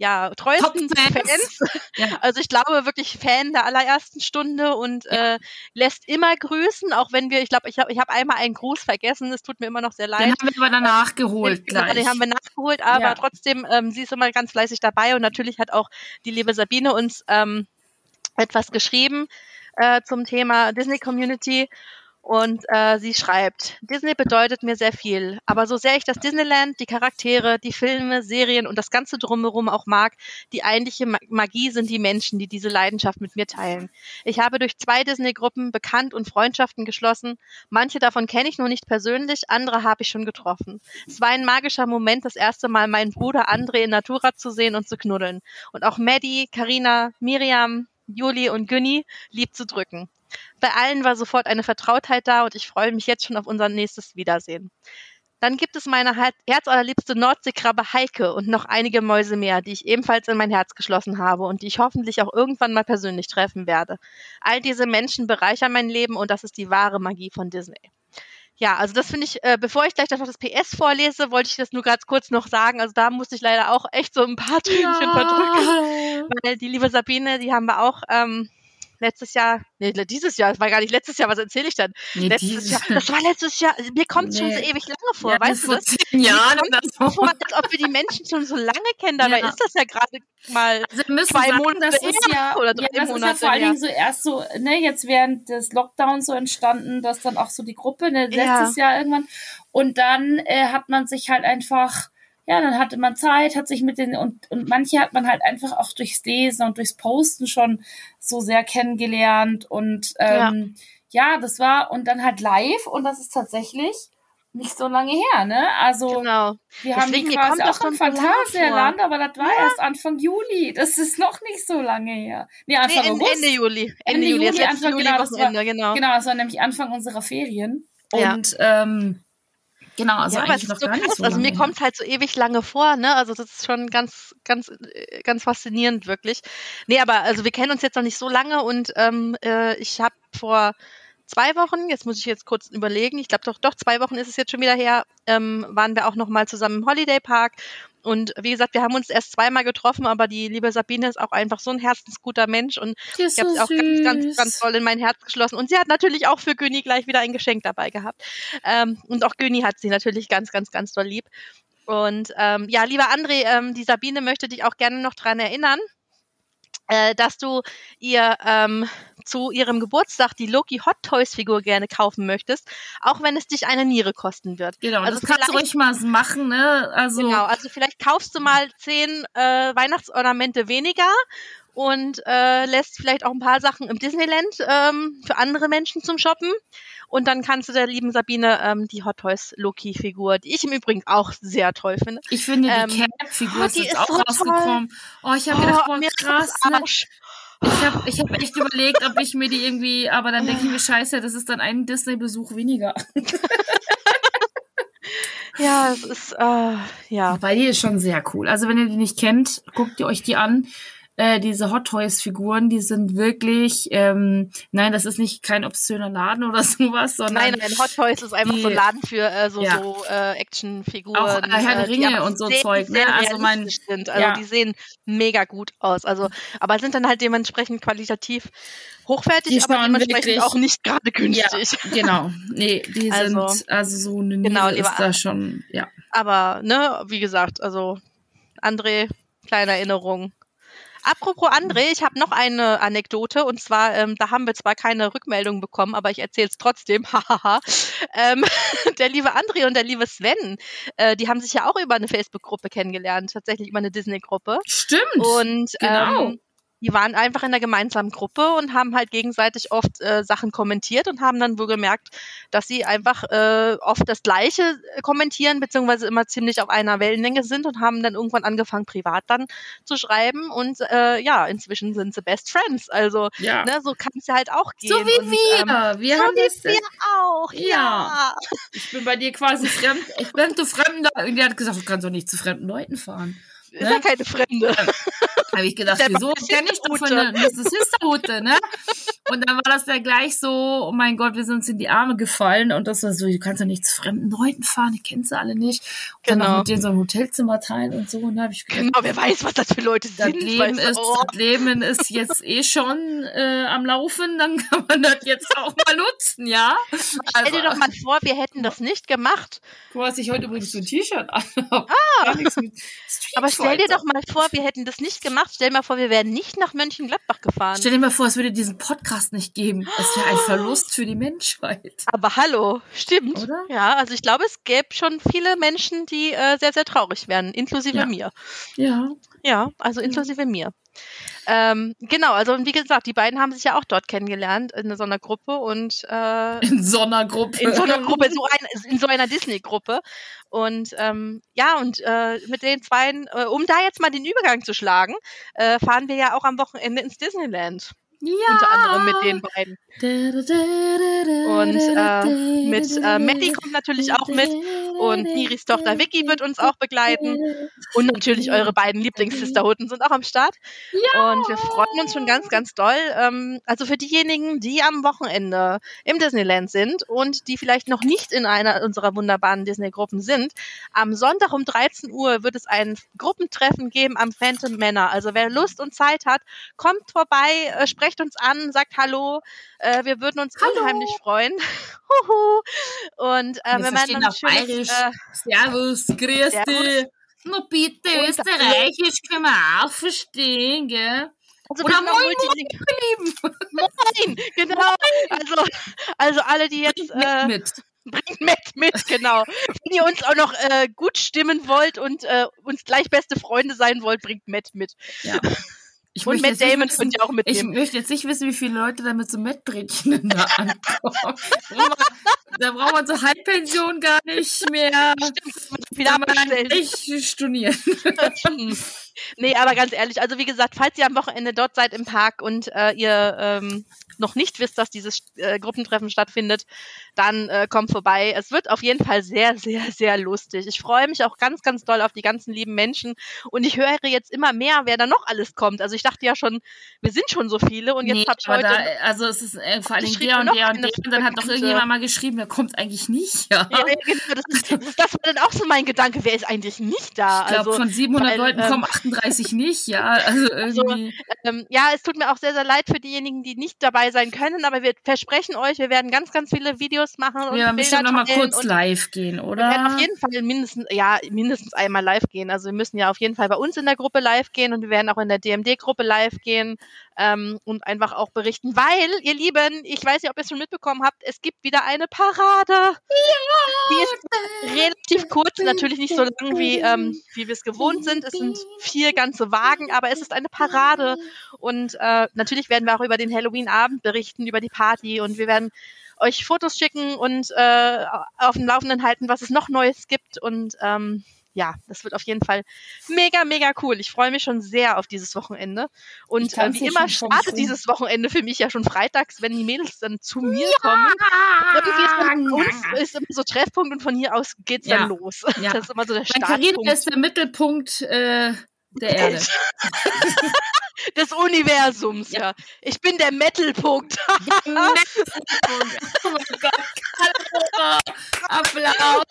ja, treuesten. Fans. Ja. Also ich glaube wirklich Fan der allerersten Stunde und äh, lässt immer grüßen, auch wenn wir, ich glaube, ich habe ich hab einmal einen Gruß vergessen, es tut mir immer noch sehr Den leid. haben wir aber danach geholt Genau, gleich. Den haben wir nachgeholt, aber Ja. trotzdem, ähm, sie ist immer ganz fleißig dabei und natürlich hat auch die liebe Sabine uns ähm, etwas geschrieben äh, zum Thema Disney Community. Und äh, sie schreibt, Disney bedeutet mir sehr viel, aber so sehr ich das Disneyland, die Charaktere, die Filme, Serien und das ganze drumherum auch mag, die eigentliche Ma- Magie sind die Menschen, die diese Leidenschaft mit mir teilen. Ich habe durch zwei Disney-Gruppen bekannt und Freundschaften geschlossen. Manche davon kenne ich nur nicht persönlich, andere habe ich schon getroffen. Es war ein magischer Moment, das erste Mal meinen Bruder André in Natura zu sehen und zu knuddeln. Und auch Maddie, Karina, Miriam, Juli und Günni lieb zu drücken. Bei allen war sofort eine Vertrautheit da und ich freue mich jetzt schon auf unser nächstes Wiedersehen. Dann gibt es meine Her- herzallerliebste Nordseekrabbe Heike und noch einige Mäuse mehr, die ich ebenfalls in mein Herz geschlossen habe und die ich hoffentlich auch irgendwann mal persönlich treffen werde. All diese Menschen bereichern mein Leben und das ist die wahre Magie von Disney. Ja, also das finde ich, äh, bevor ich gleich noch das PS vorlese, wollte ich das nur ganz kurz noch sagen. Also da musste ich leider auch echt so ein paar Tränchen verdrücken, weil die liebe Sabine, die haben wir auch ähm, letztes Jahr, nee, dieses Jahr, das war gar nicht letztes Jahr, was erzähle ich denn? Nee, letztes Jahr, das war letztes Jahr, mir kommt schon Nee. so ewig lange vor, ja, weißt du das? zehn Jahren so. Vor, als ob wir die Menschen schon so lange kennen, dabei Ja. ist das ja gerade mal Also zwei sagen, Monate das ist ja, oder drei ja, das Monate ist ja vor allen. Dingen so erst so, ne, jetzt während des Lockdowns so entstanden, dass dann auch so die Gruppe, ne, letztes Jahr irgendwann. Und dann äh, hat man sich halt einfach, ja, dann hatte man Zeit, hat sich mit den, und, und manche hat man halt einfach auch durchs Lesen und durchs Posten schon so sehr kennengelernt. Und ähm, ja. das war, und dann halt live, und das ist tatsächlich nicht so lange her, ne? Also Genau. wir haben Deswegen, die quasi auch im Phantasialand, aber das war Ja. erst Anfang Juli. Das ist noch nicht so lange her. Nee, Nee, Anfang Ende, August. Ende Juli. Ende, Ende Juli, Juli, Anfang- Juli genau, Wochenende, genau. Genau, das war nämlich Anfang unserer Ferien. Ja. Und ähm, genau, also ja, aber es eigentlich ist noch so gar nicht krass. so also mir kommt halt so ewig lange vor, ne? Also das ist schon ganz, ganz, äh, ganz faszinierend wirklich. Nee, aber also wir kennen uns jetzt noch nicht so lange und ähm, äh, ich habe vor zwei Wochen, jetzt muss ich jetzt kurz überlegen, ich glaube doch, doch zwei Wochen ist es jetzt schon wieder her, ähm, waren wir auch noch mal zusammen im Holiday Park. Und wie gesagt, wir haben uns erst zweimal getroffen, aber die liebe Sabine ist auch einfach so ein herzensguter Mensch und ich habe sie auch ganz, ganz, ganz toll in mein Herz geschlossen. Und sie hat natürlich auch für Güni gleich wieder ein Geschenk dabei gehabt. Ähm, und auch Güni hat sie natürlich ganz, ganz, ganz doll lieb. Und ähm, ja, lieber André, ähm, die Sabine möchte dich auch gerne noch dran erinnern, äh, dass du ihr ähm, zu ihrem Geburtstag die Loki Hot Toys Figur gerne kaufen möchtest, auch wenn es dich eine Niere kosten wird. Genau, Also das kannst du ruhig mal machen, ne? Also Genau, also vielleicht kaufst du mal zehn äh, Weihnachtsornamente weniger und äh, lässt vielleicht auch ein paar Sachen im Disneyland ähm, für andere Menschen zum Shoppen. Und dann kannst du der lieben Sabine ähm, die Hot Toys Loki-Figur, die ich im Übrigen auch sehr toll finde. ich finde, die ähm, Cap-Figur oh, ist ist auch so toll. rausgekommen. Oh, ich habe gedacht, boah, krass, ne? Ich habe ich hab echt überlegt, ob ich mir die irgendwie, aber dann denke ich mir, scheiße, das ist dann ein Disney-Besuch weniger. Ja, es ist, äh, ja. Bei die ist schon sehr cool. Also wenn ihr die nicht kennt, guckt ihr euch die an. Äh, diese Hot Toys Figuren, die sind wirklich, ähm, nein, das ist nicht kein obszöner Laden oder sowas, sondern Nein, nein, Hot Toys ist einfach die- so ein Laden für äh, so, Ja. so äh, Actionfiguren. Auch, äh, Herr der die Ringe und so sehr, Zeug, ne? Also mein- sind. Also ja. die sehen mega gut aus. Also, aber sind dann halt dementsprechend qualitativ hochwertig, Die aber dementsprechend wirklich- auch nicht gerade ja, günstig. genau. Nee, die Also- sind, also so eine Genau, die ist war- da schon, ja. Aber, ne, wie gesagt, also André, kleine Erinnerung. Apropos André, ich habe noch eine Anekdote und zwar, ähm, da haben wir zwar keine Rückmeldung bekommen, aber ich erzähle es trotzdem. Ähm, der liebe André und der liebe Sven, äh, die haben sich ja auch über eine Facebook-Gruppe kennengelernt, tatsächlich über eine Disney-Gruppe. Stimmt. Und genau. ähm, die waren einfach in der gemeinsamen Gruppe und haben halt gegenseitig oft äh, Sachen kommentiert und haben dann wohl gemerkt, dass sie einfach äh, oft das Gleiche äh, kommentieren, beziehungsweise immer ziemlich auf einer Wellenlänge sind und haben dann irgendwann angefangen, privat dann zu schreiben. Und äh, ja, inzwischen sind sie Best Friends. Also, ja. ne, so kann es ja halt auch gehen. so wie und, wir. Ähm, wir so haben wie das, wir auch, Ja. ja. Ich bin bei dir quasi fremd. Ich bin zu Fremder. Und die hat gesagt, du kannst doch nicht zu fremden Leuten fahren. Ist Ne? ja keine Fremde. Habe ich gedacht, wieso kenne ich doch von der das ist Sisterhute, ne? Und dann war das ja gleich so, oh mein Gott, wir sind uns in die Arme gefallen und das war so, du kannst doch nicht zu fremden Leuten fahren, die kennst du alle nicht. Und dann Genau. noch mit denen so ein Hotelzimmer teilen und so. Und da habe ich gedacht, Genau, wer weiß, was das für Leute das sind. Leben, ist, Oh. das Leben ist jetzt eh schon äh, am Laufen, dann kann man das jetzt auch mal nutzen, ja? Stell dir doch mal vor, wir hätten das nicht gemacht. Du hast dich heute übrigens so ein T-Shirt an. Ah! Aber stell dir doch mal vor, wir hätten das nicht gemacht. Stell dir mal vor, wir wären nicht nach Mönchengladbach gefahren. Stell dir mal vor, es würde diesen Podcast nicht geben. Es wäre ein Verlust für die Menschheit. Aber hallo, stimmt. Oder? Ja, also ich glaube, es gäbe schon viele Menschen, die äh, sehr, sehr traurig wären, inklusive Ja. mir. Ja. Ja, also inklusive mir. Ähm, genau, also wie gesagt, die beiden haben sich ja auch dort kennengelernt in so einer Gruppe und äh, In so einer Gruppe. in so einer Gruppe, so ein, in so einer Disney-Gruppe. Und ähm, ja, und äh, mit den beiden, äh, um da jetzt mal den Übergang zu schlagen, äh, fahren wir ja auch am Wochenende ins Disneyland. Ja. Unter anderem mit den beiden. Und äh, mit äh, Maddie kommt natürlich auch mit und Miris Tochter Vicky wird uns auch begleiten und natürlich eure beiden Lieblings-Sisterhutten sind auch am Start. Und wir freuen uns schon ganz, ganz doll. Ähm, also für diejenigen, die am Wochenende im Disneyland sind und die vielleicht noch nicht in einer unserer wunderbaren Disney-Gruppen sind, am Sonntag um 13 Uhr wird es ein Gruppentreffen geben am Phantom Manor. Also wer Lust und Zeit hat, kommt vorbei, äh, sprecht uns an, sagt Hallo. Äh, wir würden uns Hallo. unheimlich freuen. Und äh, werden verstehen dann schönes, äh, Servus, grüß dich. Na bitte, Österreichisch können wir auch verstehen, gell? also Oder Moin, Multiling- Lieben. Moin, genau. Also, also alle, die jetzt äh, mit. bringt Matt mit, genau. Wenn ihr uns auch noch äh, gut stimmen wollt und äh, uns gleich beste Freunde sein wollt, bringt Matt mit. Ja. Ich Und Matt Damon wissen- könnt ihr auch Ich mitnehmen. möchte jetzt nicht wissen, wie viele Leute da mit so Mettbrötchen da ankommen. da braucht man zur Halbpension gar nicht mehr. Wieder man abbestellen. echt stornieren. Hm. nee, aber ganz ehrlich, also wie gesagt, falls ihr am Wochenende dort seid im Park und äh, ihr ähm, noch nicht wisst, dass dieses äh, Gruppentreffen stattfindet, dann äh, kommt vorbei. Es wird auf jeden Fall sehr, sehr, sehr lustig. Ich freue mich auch ganz, ganz doll auf die ganzen lieben Menschen und ich höre jetzt immer mehr, wer da noch alles kommt. Also ich dachte ja schon, wir sind schon so viele und jetzt Nee, habe ich heute... da, also es ist äh, vor allem der und noch der und der und dann hat doch bekannte- irgendjemand mal geschrieben, der kommt eigentlich nicht. Ja. ja, ja, genau, das, ist, das, das war dann auch so mein Gedanke, wer ist eigentlich nicht da? Ich glaube, also, von 700 weil, Leuten ähm, kommen 38 nicht, ja. Also irgendwie. Ähm, ja, es tut mir auch sehr, sehr leid für diejenigen, die nicht dabei sein können, aber wir versprechen euch, wir werden ganz, ganz viele Videos machen und wir werden bestimmt Bilder noch mal teilen kurz live gehen, wir oder? werden auf jeden Fall mindestens, ja, mindestens einmal live gehen. Also wir müssen ja auf jeden Fall bei uns in der Gruppe live gehen und wir werden auch in der DMD-Gruppe live gehen ähm, und einfach auch berichten, weil, ihr Lieben, ich weiß nicht, ob ihr es schon mitbekommen habt, es gibt wieder eine Parade. Die ist relativ kurz, natürlich nicht so lang wie, ähm, wie wir es gewohnt sind. Es sind vier ganze Wagen, aber es ist eine Parade. Und äh, natürlich werden wir auch über den Halloween-Abend berichten, über die Party und wir werden euch Fotos schicken und äh, auf dem Laufenden halten, was es noch Neues gibt. Und ähm, ja, das wird auf jeden Fall mega, mega cool. Ich freue mich schon sehr auf dieses Wochenende. Und äh, wie immer startet dieses Wochenende für mich ja schon freitags, wenn die Mädels dann zu mir kommen. Irgendwie ist bei uns ist immer so Treffpunkt und von hier aus geht's Ja. dann los. Ja. Das ist immer so der Karina Startpunkt ist der Mittelpunkt äh, der Erde. des Universums, Ja. ja. Ich bin der Metalpunkt. Mittelpunkt. Oh mein Gott. Applaus.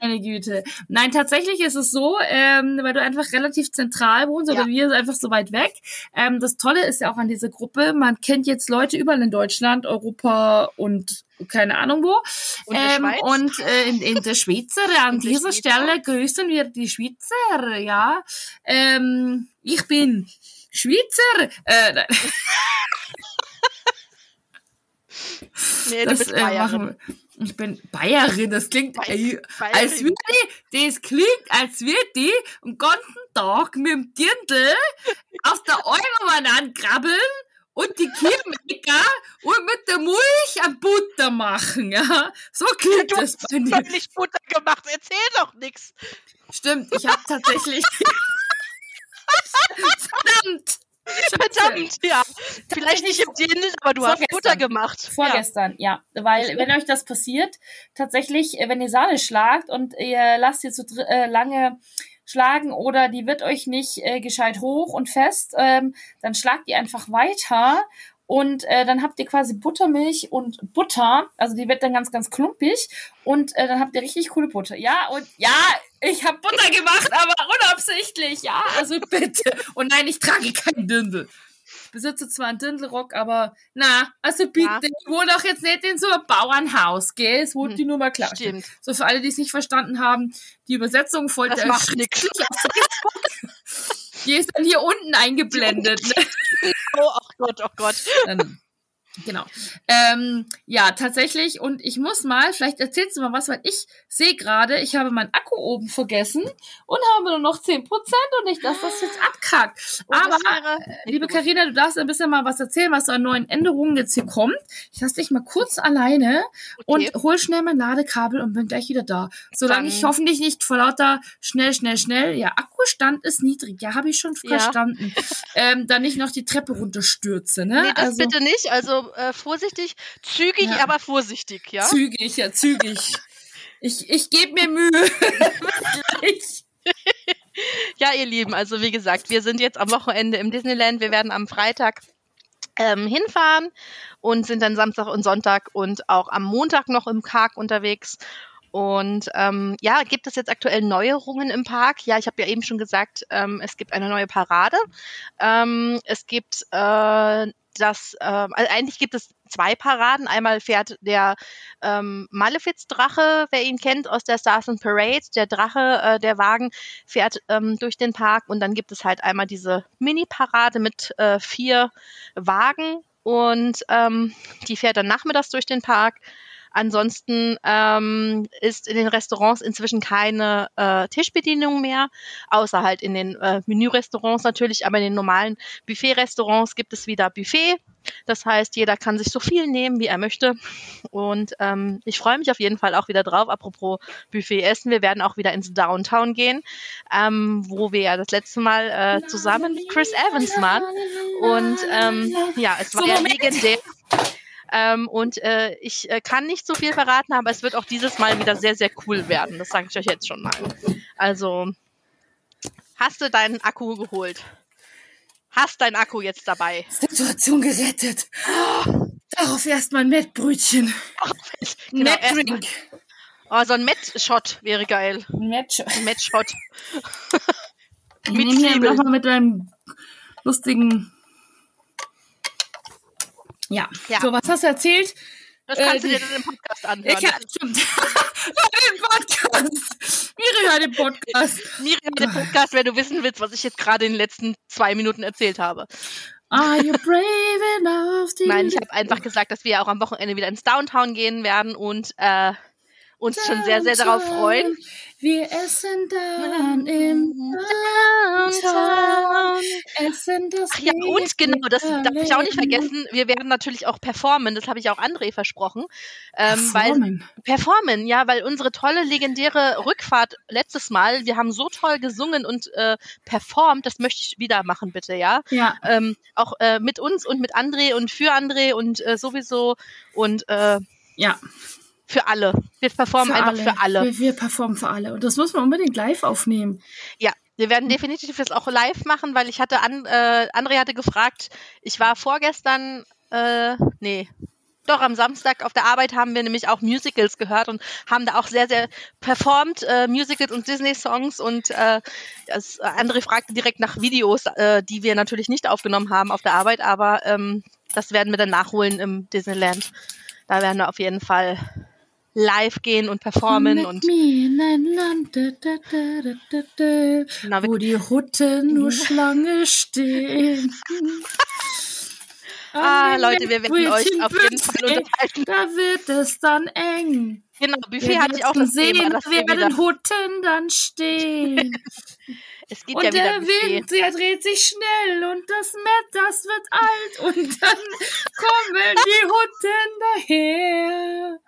Meine Güte. Nein, tatsächlich ist es so, ähm, weil du einfach relativ zentral wohnst oder Ja. wir sind einfach so weit weg. Ähm, das Tolle ist ja auch an dieser Gruppe, man kennt jetzt Leute überall in Deutschland, Europa und keine Ahnung wo. Und der ähm, Schweiz? und äh, in, in der Schweizer, an dieser Schweizer. Stelle grüßen wir die Schweizer, ja. Ähm, ich bin Schweizer. Äh, nein, Nee, du das bist äh, Bayerin. machen wir. Ich bin Bayerin, das klingt Bay- Bayerin. als würde die, das klingt, als würde die den ganzen Tag mit dem Dirndl auf der Almabahn ankrabbeln und die Kirmecker und mit der Milch an Butter machen, ja. So klingt Du das hast bei mir. doch nicht Butter gemacht. Erzähl doch nix. Stimmt, ich habe tatsächlich. Verdammt! Verdammt, ja. Vielleicht nicht im Dirndl, aber du hast. Butter gemacht. Vorgestern, ja. Weil, wenn euch das passiert, tatsächlich, äh, wenn ihr Sahne schlagt und ihr lasst zu dr- äh, lange schlagen oder die wird euch nicht äh, gescheit hoch und fest, ähm, dann schlagt ihr einfach weiter und äh, dann habt ihr quasi Buttermilch und Butter, also die wird dann ganz, ganz klumpig und äh, dann habt ihr richtig coole Butter. Ja, und ja, ich habe Butter gemacht, aber unabsichtlich, ja, also bitte. Und nein, ich trage keinen Dündel. Ich besitze zwar einen Dündelrock, aber na, also bitte, Ja. ich wohne doch jetzt nicht in so einem Bauernhaus, gell? Es wollte Hm, die nur mal klar. Stimmt. So für alle, die es nicht verstanden haben, die Übersetzung folgt Das macht nix. Die ist dann hier unten eingeblendet. Ne? Oh, oh Gott, oh Gott. Dann, genau. Ähm, ja, tatsächlich. Und ich muss mal, vielleicht erzählst du mal was, weil ich sehe gerade, ich habe meinen Akku oben vergessen und habe nur noch 10% und nicht, dass das jetzt abkackt. Oh, Aber nicht Liebe. Karina, du darfst ein bisschen mal was erzählen, was an neuen Änderungen jetzt hier kommt. Ich lasse dich mal kurz alleine Okay. und hol schnell mein Ladekabel und bin gleich wieder da. Solange Dann- ich hoffentlich nicht vor lauter schnell, schnell, schnell, ja, Akkustand ist niedrig, ja, habe ich schon Ja. verstanden. ähm, dann nicht noch die Treppe runterstürze, ne? Nee, das also bitte nicht. Also äh, vorsichtig, zügig, Ja. aber vorsichtig, ja? zügig, ja, zügig. Ich, ich gebe mir Mühe. Ja, ihr Lieben, also wie gesagt, wir sind jetzt am Wochenende im Disneyland. Wir werden am Freitag ähm, hinfahren und sind dann Samstag und Sonntag und auch am Montag noch im Park unterwegs. Und ähm, ja, gibt es jetzt aktuell Neuerungen im Park? Ja, ich habe ja eben schon gesagt, ähm, es gibt eine neue Parade. Ähm, es gibt äh, das, äh, also eigentlich gibt es zwei Paraden. Einmal fährt der ähm, Malefiz-Drache, wer ihn kennt aus der Stars and Parade, der Drache, äh, der Wagen fährt ähm, durch den Park und dann gibt es halt einmal diese Mini-Parade mit äh, vier Wagen und ähm, die fährt dann nachmittags durch den Park. Ansonsten ähm, ist in den Restaurants inzwischen keine äh, Tischbedienung mehr, außer halt in den äh, Menürestaurants natürlich, aber in den normalen Buffet-Restaurants gibt es wieder Buffet. Das heißt, jeder kann sich so viel nehmen, wie er möchte. Und ähm, ich freue mich auf jeden Fall auch wieder drauf. Apropos Buffet essen, wir werden auch wieder ins Downtown gehen, ähm, wo wir ja das letzte Mal äh, zusammen mit Chris Evans waren. Und ähm, ja, es war So, ja legendär. Ähm, und äh, ich äh, kann nicht so viel verraten, aber es wird auch dieses Mal wieder sehr, sehr cool werden. Das sage ich euch jetzt schon mal. Also, hast du deinen Akku geholt? Hast deinen Akku jetzt dabei? Situation gerettet. Darauf erstmal ein Mettbrötchen. Genau, Mettdrink. Oh, so ein Met-Shot wäre geil. Met-Shot. Ich Mit Zwiebeln. nochmal mit einem lustigen. Ja. Ja. So, was hast du erzählt? Das Äh, kannst du die- dir dann im Podcast anhören. Ich hab, stimmt. Hör den Podcast. Miri hört den Podcast. Miri hört den Podcast, wenn du wissen willst, was ich jetzt gerade in den letzten zwei Minuten erzählt habe. Are you brave enough to Nein, ich habe einfach gesagt, dass wir auch am Wochenende wieder ins Downtown gehen werden und äh, uns schon sehr, sehr darauf freuen. Wir essen dann im Downtown. Essen das Ach ja, und genau, das darf ich auch nicht vergessen, wir werden natürlich auch performen, das habe ich auch André versprochen. Ähm, Performen. Weil, performen, ja, weil unsere tolle, legendäre Rückfahrt letztes Mal, wir haben so toll gesungen und äh, performt, das möchte ich wieder machen, bitte, ja. Ja. Ähm, auch äh, mit uns und mit André und für André und äh, sowieso und äh, Ja. Für alle. Wir performen einfach für alle. Wir, wir performen für alle. Und das muss man unbedingt live aufnehmen. Ja, wir werden definitiv das auch live machen, weil ich hatte an, äh, André hatte gefragt, ich war vorgestern, äh, nee, doch am Samstag auf der Arbeit haben wir nämlich auch Musicals gehört und haben da auch sehr, sehr performt, äh, Musicals und Disney-Songs und äh, das, äh, André fragte direkt nach Videos, äh, die wir natürlich nicht aufgenommen haben auf der Arbeit, aber ähm, das werden wir dann nachholen im Disneyland. Da werden wir auf jeden Fall live gehen und performen und Land, da, da, da, Na, wir- wo die Hutten nur Schlange stehen. Ah, Leute, wir werden euch auf jeden Fall unterhalten. Da wird es dann eng. Genau, Buffet Wir hatte ich auch das Thema, sehen, dass wir werden wieder, Hutten dann stehen. es geht und ja der. Wind, der dreht sich schnell und das Met, das wird alt und dann kommen die Hutten daher.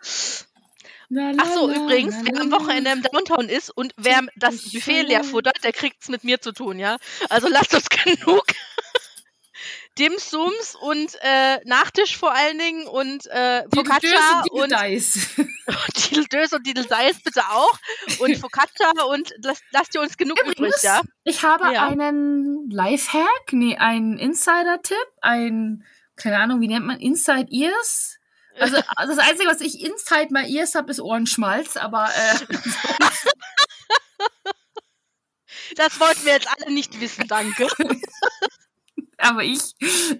La, Ach so, la, übrigens, la, wer am. Wochenende im Downtown ist und wer das Buffet leer futtert, der kriegt's mit mir zu tun, ja. Also lasst uns genug Dimsums und äh, Nachtisch vor allen Dingen und äh, Focaccia und. Dideldös und Didelseis bitte auch und Focaccia und lasst, lasst ihr uns genug übrig, Übrigens, ja. ich habe Ja. einen Lifehack, nee, einen Insider-Tipp, ein, keine Ahnung, wie nennt man, Inside Ears? Also das Einzige, was ich Inside my Ears habe, ist Ohrenschmalz, aber äh, Das wollten wir jetzt alle nicht wissen, danke. aber ich,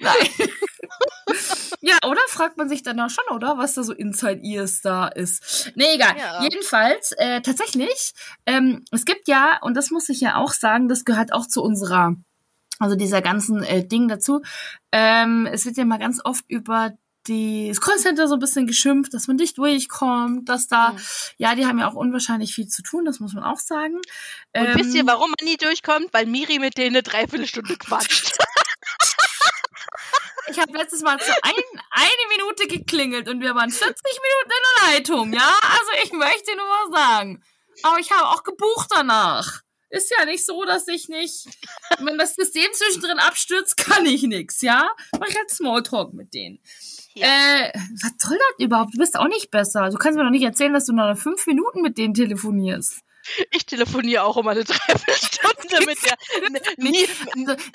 nein. ja, oder? Fragt man sich dann auch schon, oder? Was da so Inside Ears da ist. Nee, egal. Ja. Jedenfalls, äh, tatsächlich, ähm, es gibt ja, und das muss ich ja auch sagen, das gehört auch zu unserer, also dieser ganzen äh, Ding dazu. Ähm, es wird ja mal ganz oft über die, das Callcenter so ein bisschen geschimpft, dass man nicht durchkommt, dass da, Mhm. ja, die haben ja auch unwahrscheinlich viel zu tun, das muss man auch sagen. Und Ähm, wisst ihr, warum man nie durchkommt? Weil Miri mit denen eine Dreiviertelstunde quatscht. Ich habe letztes Mal zu ein, eine Minute geklingelt und wir waren 40 Minuten in der Leitung, ja? Also ich möchte nur mal sagen. Aber ich habe auch gebucht danach. Ist ja nicht so, dass ich nicht, wenn das System zwischendrin abstürzt, kann ich nix, ja? Mach ich halt Smalltalk mit denen. Ja. Äh, was soll das überhaupt? Du bist auch nicht besser. Du kannst mir doch nicht erzählen, dass du noch fünf Minuten mit denen telefonierst. Ich telefoniere auch immer eine Dreiviertelstunde mit der. Nie,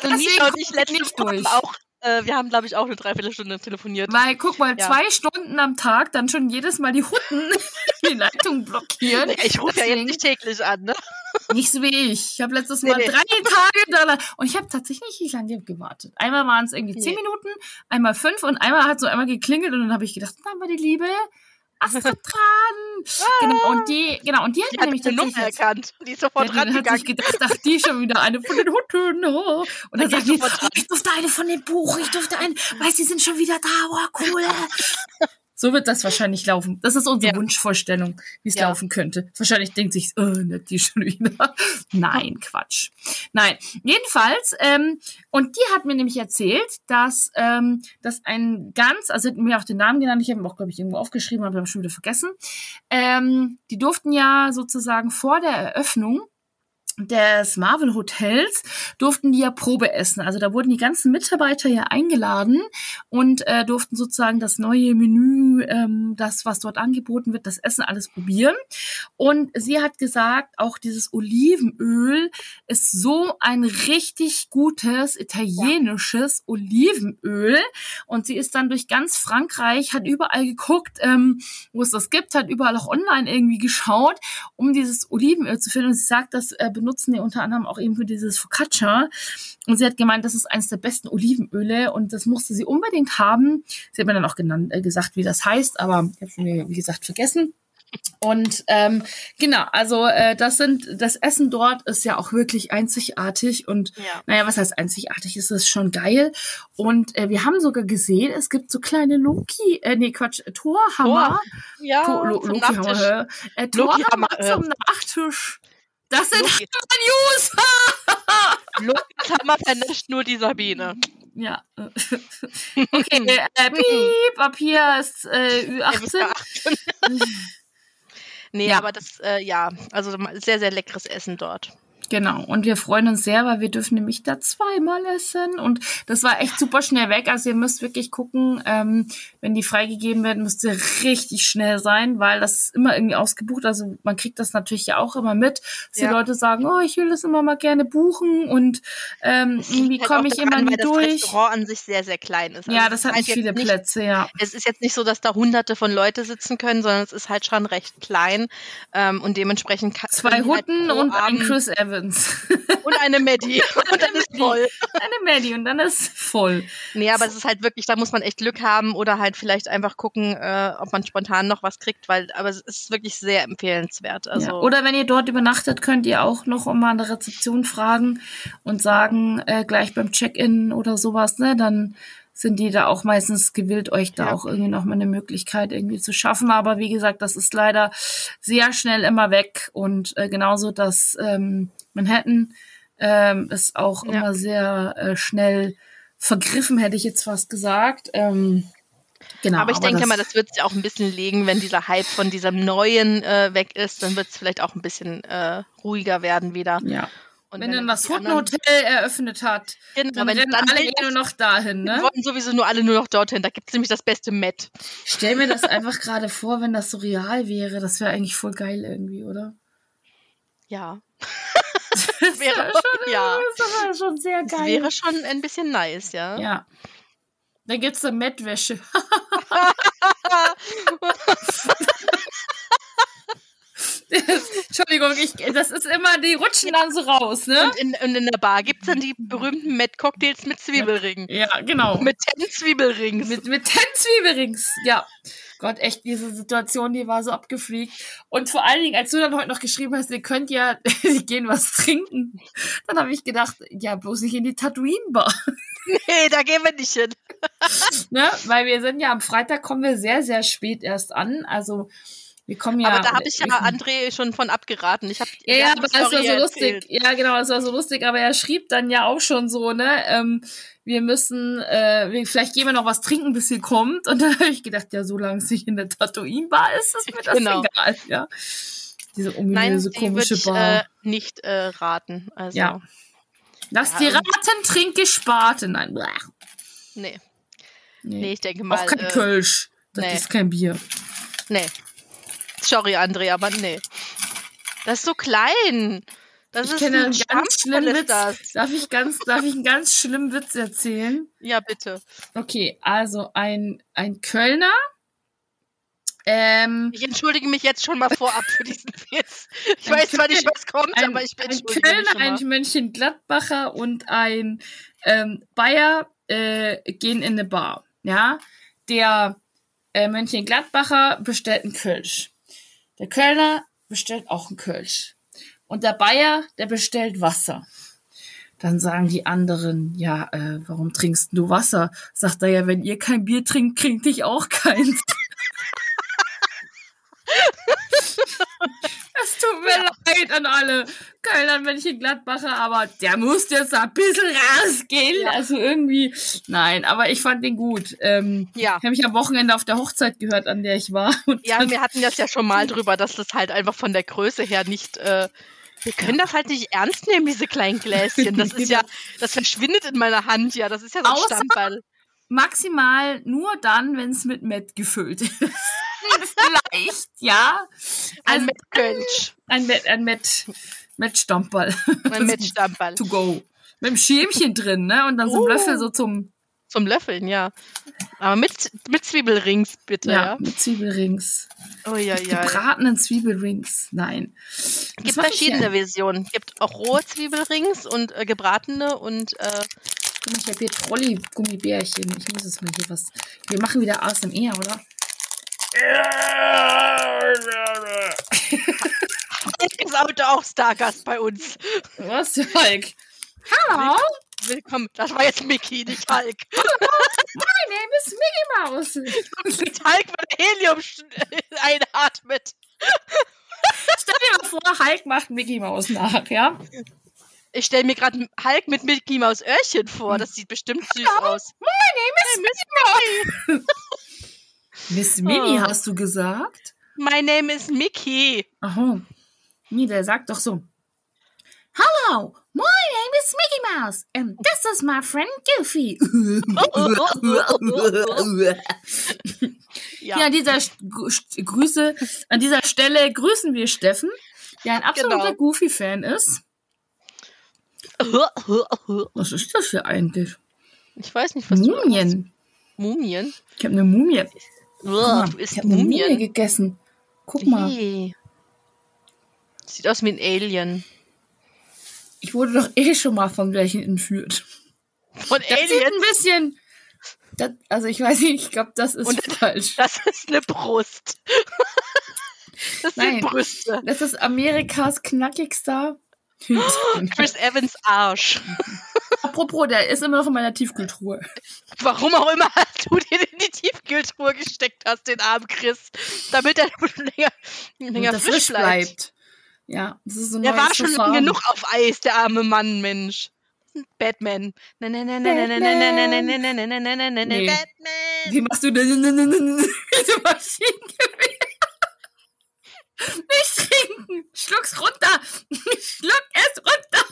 Also, Nisha und ich letzte nicht durch. auch. Äh, wir haben, glaube ich, auch eine Dreiviertelstunde telefoniert. Weil, guck mal, Ja. zwei Stunden am Tag, dann schon jedes Mal die Hutten die Leitung blockieren. Ich rufe ja jetzt nicht täglich an, ne? Nicht so wie ich. Ich habe letztes Nee, Mal nee. drei Tage da und ich habe tatsächlich nicht lange gewartet. Einmal waren es irgendwie zehn Nee. Minuten, einmal fünf und einmal hat so einmal geklingelt und dann habe ich gedacht, na, meine Liebe, Astrid dran. Genau, und die, genau, und die hat Die hat nämlich die Nummer tatsächlich erkannt. Die ist ja, sofort die hat sich gedacht, ach, die schon wieder eine von den Hutten. Oh. Und dann Da sagt die, oh, ich durfte eine von den buchen, ich durfte einen, weil sie sind schon wieder da, oh, cool. So wird das wahrscheinlich laufen. Das ist unsere Ja. Wunschvorstellung, wie es Ja. laufen könnte. Wahrscheinlich denkt sich, oh, nicht die schon wieder. Nein, Quatsch. Nein, jedenfalls, ähm, und die hat mir nämlich erzählt, dass, ähm, dass ein ganz, also mir auch den Namen genannt, ich habe ihn auch, glaube ich, irgendwo aufgeschrieben, aber habe schon wieder vergessen. Ähm, die durften ja sozusagen vor der Eröffnung des Marvel Hotels durften die ja Probe essen. Also da wurden die ganzen Mitarbeiter ja eingeladen und äh, durften sozusagen das neue Menü, ähm, das, was dort angeboten wird, das Essen alles probieren. Und sie hat gesagt, auch dieses Olivenöl ist so ein richtig gutes italienisches Olivenöl. Und sie ist dann durch ganz Frankreich, hat überall geguckt, ähm, wo es das gibt, hat überall auch online irgendwie geschaut, um dieses Olivenöl zu finden. Und sie sagt, das äh, benutzen die unter anderem auch eben für dieses Focaccia. Und sie hat gemeint, das ist eines der besten Olivenöle und das musste sie unbedingt haben. Sie hat mir dann auch genannt, äh, gesagt, wie das heißt, aber ich habe schon, wie gesagt, vergessen. Und ähm, genau, also äh, das sind das Essen dort ist ja auch wirklich einzigartig und Ja. naja, was heißt einzigartig? Es ist schon geil. Und äh, wir haben sogar gesehen, es gibt so kleine Loki, äh, nee Quatsch, äh, Torhammer, Ja, To Lo Loki-Hammer, äh, Torhammer äh. zum Nachtisch. Das sind News. Loki Hammer vernascht nur die Sabine. ja. okay, äh, piep, ab hier ist äh, Ihr wisst Ü18. ja, 18. nee, Ja. aber das, äh, ja, also sehr, sehr leckeres Essen dort. Genau, und wir freuen uns sehr, weil wir dürfen nämlich da zweimal essen. Und das war echt super schnell weg. Also ihr müsst wirklich gucken, ähm, wenn die freigegeben werden, müsst ihr richtig schnell sein, weil das ist immer irgendwie ausgebucht. Also man kriegt das natürlich ja auch immer mit, dass Ja. die Leute sagen, oh, ich will das immer mal gerne buchen und ähm, irgendwie Halt komme ich immer nie weil das durch. Restaurant an sich sehr, sehr klein ist. Also Ja, das ist hat halt nicht jetzt viele nicht, Plätze, ja. Es ist jetzt nicht so, dass da hunderte von Leute sitzen können, sondern es ist halt schon recht klein ähm, und dementsprechend kann Zwei halt Hutten pro und ein Abend- Chris Evans. und eine Maddie und dann ist voll. eine Maddie und dann ist voll. Nee, aber es ist halt wirklich, da muss man echt Glück haben oder halt vielleicht einfach gucken, äh, ob man spontan noch was kriegt, weil, aber es ist wirklich sehr empfehlenswert. Also, ja. Oder wenn ihr dort übernachtet, könnt ihr auch noch mal an der Rezeption fragen und sagen, äh, gleich beim Check-in oder sowas, ne? Dann sind die da auch meistens gewillt, euch da Ja. auch irgendwie noch mal eine Möglichkeit irgendwie zu schaffen. Aber wie gesagt, das ist leider sehr schnell immer weg. Und äh, genauso das ähm, Manhattan ähm, ist auch Ja. immer sehr äh, schnell vergriffen, hätte ich jetzt fast gesagt. Ähm, genau. aber ich denke das, mal, das wird sich auch ein bisschen legen, wenn dieser Hype von diesem Neuen äh, weg ist, dann wird es vielleicht auch ein bisschen äh, ruhiger werden wieder. Ja. Und wenn dann das Huttenhotel eröffnet hat, Genau, dann wenn rennen dann alle eh nur das- noch dahin, Wir ne? wollten sowieso nur alle nur noch dorthin. Da gibt es nämlich das beste Met. Ich stell mir das einfach gerade vor, wenn das so real wäre. Das wäre eigentlich voll geil irgendwie, oder? Ja. Das wäre- schon, ja. Das wäre schon sehr Das geil. wäre schon ein bisschen nice, ja. ja. Da gibt's dann Mettwäsche. Entschuldigung, ich, das ist immer, die rutschen dann so raus, ne? Und in, und in der Bar gibt es dann die berühmten Met-Cocktails mit Zwiebelringen. Ja, genau. Mit ten Zwiebelrings. Mit, mit ten Zwiebelrings. Ja. Gott, echt, diese Situation, die war so abgefliegt. Und vor allen Dingen, als du dann heute noch geschrieben hast, ihr könnt ja die gehen was trinken, dann habe ich gedacht, ja, bloß nicht in die Tatooine-Bar. nee, da gehen wir nicht hin. ne? Weil wir sind ja am Freitag kommen wir sehr, sehr spät erst an. Also wir kommen ja. Aber da habe ich ja André schon von abgeraten. Ich hab, Ja, ja, aber das war so ja lustig. erzählt. Ja, genau, das war so lustig. Aber er schrieb dann ja auch schon so, ne, ähm, wir müssen, äh, wir, vielleicht gehen wir noch was trinken, bis ihr kommt. Und dann habe ich gedacht, ja, solange es nicht in der Tatooine-Bar ist, ist mir das Genau. egal, ja. Diese ominöse, würde komische ich Bar. äh, nicht äh, raten. Also, Ja. Lass ja, die und- Raten, trinke Sparte. Nein, blech. nee. nee. Nee, ich denke mal. Auch kein äh, Kölsch. Das nee. ist kein Bier. Nee. Sorry, André, aber nee. Das ist so klein. Das Ich ist kenne ein einen ganz schlimmen Witz. das. Darf ich ganz, darf ich einen ganz schlimmen Witz erzählen? Ja, bitte. Okay, also ein, ein Kölner. Ähm, Ich entschuldige mich jetzt schon mal vorab für diesen Witz. Ich Ein weiß zwar nicht, was kommt, ein, aber ich ein entschuldige mich Kölner, ein. Mönchengladbacher und ein ähm, Bayer äh, gehen in eine Bar. Ja, der äh, Mönchengladbacher bestellt einen Kölsch. Der Kölner bestellt auch einen Kölsch. Und der Bayer, der bestellt Wasser. Dann sagen die anderen, ja, äh, warum trinkst du Wasser? Sagt er ja, wenn ihr kein Bier trinkt, trinkt ich auch keins. Es tut mir leid an alle Kölner, Mönchengladbacher, aber der muss jetzt ein bisschen rausgehen. Ja. Also irgendwie, nein, aber ich fand den gut. Ähm, Ja. Ich habe mich am Wochenende auf der Hochzeit gehört, an der ich war. Und Ja, wir hatten das ja schon mal drüber, dass das halt einfach von der Größe her nicht. Äh, wir können das halt nicht ernst nehmen, diese kleinen Gläschen. Das ist ja, das verschwindet in meiner Hand, ja. Das ist ja so ein Außer- Stammball. maximal nur dann, wenn es mit Met gefüllt ist. Vielleicht, ja. Ein Also mit Kölsch. ein Met, ein Met, Met Stammball. Ein mit Stammball. to go. Mit dem Schämchen drin, ne? Und dann so ein Oh. Löffel so zum, Zum Löffeln, ja. Aber mit, mit Zwiebelrings, bitte, ja, ja. mit Zwiebelrings. Oh ja, ja. Gebratenen Zwiebelrings. Nein. Das Gibt verschiedene. Versionen. Gibt auch rohe Zwiebelrings und äh, gebratene und äh, Ich habe hier Trolli-Gummibärchen. Ich muss es mal hier was. Wir machen wieder ASMR, oder? Heute auch Stargast bei uns. Was, Hulk? Hallo, Willkommen. Das war jetzt Mickey, nicht Hulk. my name is Mickey Mouse. Mit Hulk, er Helium einatmet. Stell dir mal vor, Hulk macht Mickey Mouse nach, ja? Ich stelle mir gerade Hulk mit Mickey Maus Öhrchen vor. Das sieht bestimmt süß aus. My name is Mickey Mouse. Miss Minnie, Oh. hast du gesagt? My name is Mickey. Aha. Nee, der sagt doch so. Hello, my name is Mickey Mouse and this is my friend Goofy. Ja, an dieser St- Grüße, an dieser Stelle grüßen wir Steffen, der ein absoluter Genau. Goofy-Fan ist. Was ist das hier eigentlich? Ich weiß nicht, was du Mumien. Mumien? Ich habe eine Mumie. Uah, du isst ich eine Mumie Mumien. gegessen. Guck mal, Ih. Sieht aus wie ein Alien. ich wurde doch eh schon mal von welchen entführt. Von Das sieht Aliens? ein bisschen. Das, also ich weiß nicht, ich glaube, das ist Und- falsch. Das ist eine Brust. Das Nein. sind Brüste. Das ist Amerikas knackigster. Chris Evans Arsch. Apropos, der ist immer noch in meiner Tiefkühltruhe. Warum auch immer du den in die Tiefkühltruhe gesteckt hast, den Arm, Chris, damit er länger, länger frisch, frisch bleibt. bleibt. Ja, das ist so ein Der war schon Verfahren. genug auf Eis, der arme Mann, Mensch. Batman. Batman. Wie machst du denn diese Maschinengewehr. Nicht trinken. Schluck's runter. Schluck es runter.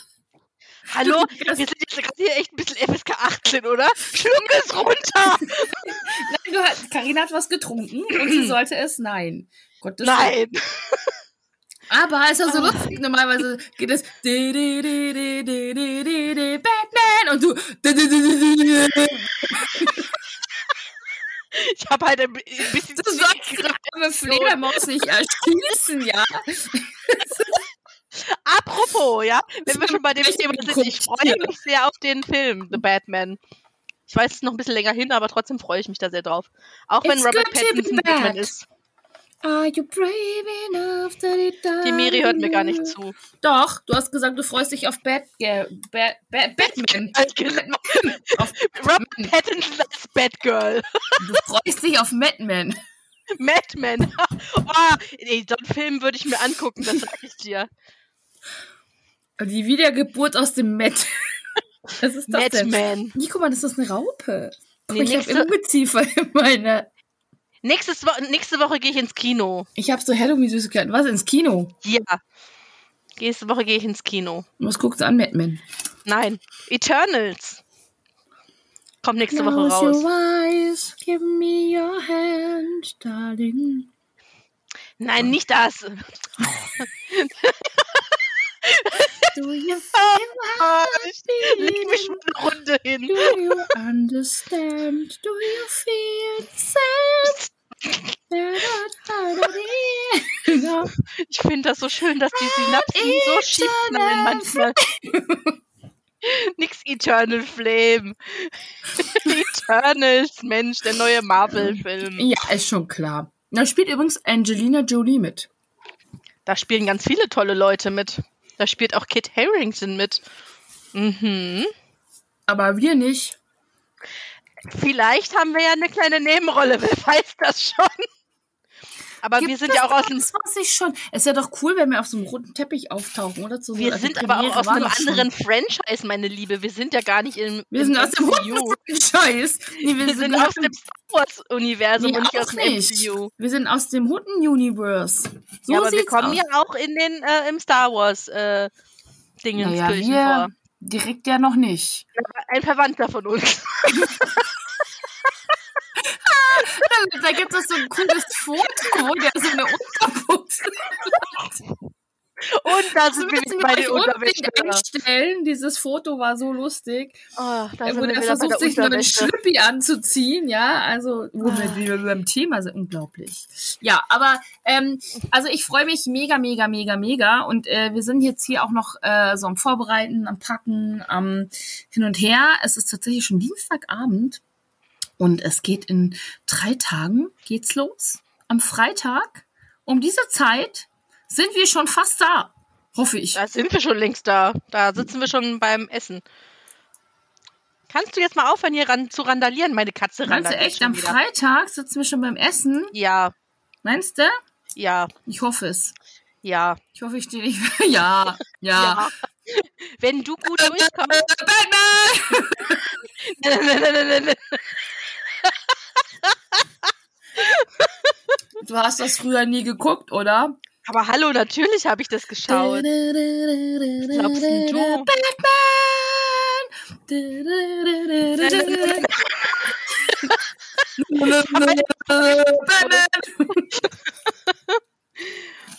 Hallo, wir sind jetzt gerade hier echt ein bisschen FSK 18, oder? Schluck es runter! nein, du hast, Carina hat was getrunken und sie sollte es nein. Gottes nein! Aber es ist ja so lustig, normalerweise geht es Batman und du Ich habe halt ein bisschen Du sollst gerade eine Fledermaus nicht erschießen, ja? Apropos, ja, wenn wir schon bei dem Thema sind, ich freue mich sehr auf den Film, The Batman. Ich weiß, es ist noch ein bisschen länger hin, aber trotzdem freue ich mich da sehr drauf. Auch wenn It's Robert Pattinson Batman ist. Are you brave enough to Die Miri hört mir gar nicht zu. Doch, du hast gesagt, du freust dich auf Bat Bat Bat Batman. auf, Robert Pattinson als Batgirl. du freust dich auf Madman. Madman. oh, ey, so einen Film würde ich mir angucken, das sag ich dir. Die Wiedergeburt aus dem Matt. Was ist das denn? Madman. Guck mal, das ist eine Raupe. Guck, Nee, ich habe nächste- Ungeziefer in meiner. Nächstes Wo nächste Woche gehe ich ins Kino. Ich habe so Halloween-Süßigkeiten. Was, ins Kino? Ja. Nächste Woche gehe ich ins Kino. Was guckst du an, Madman? Nein. Eternals. Kommt nächste Woche Close raus. your eyes, give me your hand, darling. Nein, nicht das. Do you Ah, feel ich leg mich mal eine Runde hin. Do you understand? Do you feel sad? Ich finde das so schön, dass die Synapsen so schief knallen manchmal. Nix Eternal Flame. Eternals, Mensch, der neue Marvel-Film. Ja, ist schon klar. Da spielt übrigens Angelina Jolie mit. Da spielen ganz viele tolle Leute mit. Da spielt auch Kit Harington mit. Mhm. Aber wir nicht. Vielleicht haben wir ja eine kleine Nebenrolle, wer weiß das schon. Aber wir Gibt sind es ja auch aus dem Das weiß ich schon. Es wäre doch cool, wenn wir auf so einem roten Teppich auftauchen, oder? Zu so Wir also sind aber auch aus einem doch schon. anderen Franchise, meine Liebe. Wir sind ja gar nicht im, Wir im sind aus dem roten Scheiß. Nee, Wir sind aus dem Star Wars-Universum nee, und nicht aus dem nicht. MCU. Wir sind aus dem Hutten-Universe. So ja, aber wir kommen aus. ja auch in den, äh, im Star Wars äh, Dingenskirchen naja, vor. wir direkt ja noch nicht. Ein Verwandter von uns. Da gibt es so ein cooles Foto, wo der so eine Unterbuchse Und da sind wir bei den Unterwäsche. einstellen. Dieses Foto war so lustig. Oh, da wo der versucht, sich nur einen. Schlüppi anzuziehen, ja, also wo Ah. wir beim Thema sind, unglaublich. Ja, aber ähm, also ich freue mich mega, mega, mega, mega und äh, wir sind jetzt hier auch noch äh, so am Vorbereiten, am Packen, am Hin und Her. Es ist tatsächlich schon Dienstagabend und es geht in drei Tagen geht's los. Am Freitag um diese Zeit sind wir schon fast da. Hoffe ich. Da sind wir schon längst da. Da sitzen wir schon beim Essen. Kannst du jetzt mal aufhören, hier ran, zu randalieren? Meine Katze Meinst du randaliert echt, schon am wieder. Freitag sitzen wir schon beim Essen? Ja, Meinst du? ja, Ich hoffe es. ja, Ich hoffe, ich stehe nicht. ja, ja. ja. Wenn du gut durchkommst. Batman! Nein, nein, nein, nein, nein, nein. Du hast das früher nie geguckt, oder? Aber hallo, natürlich habe ich das geschaut. glaubst denn du?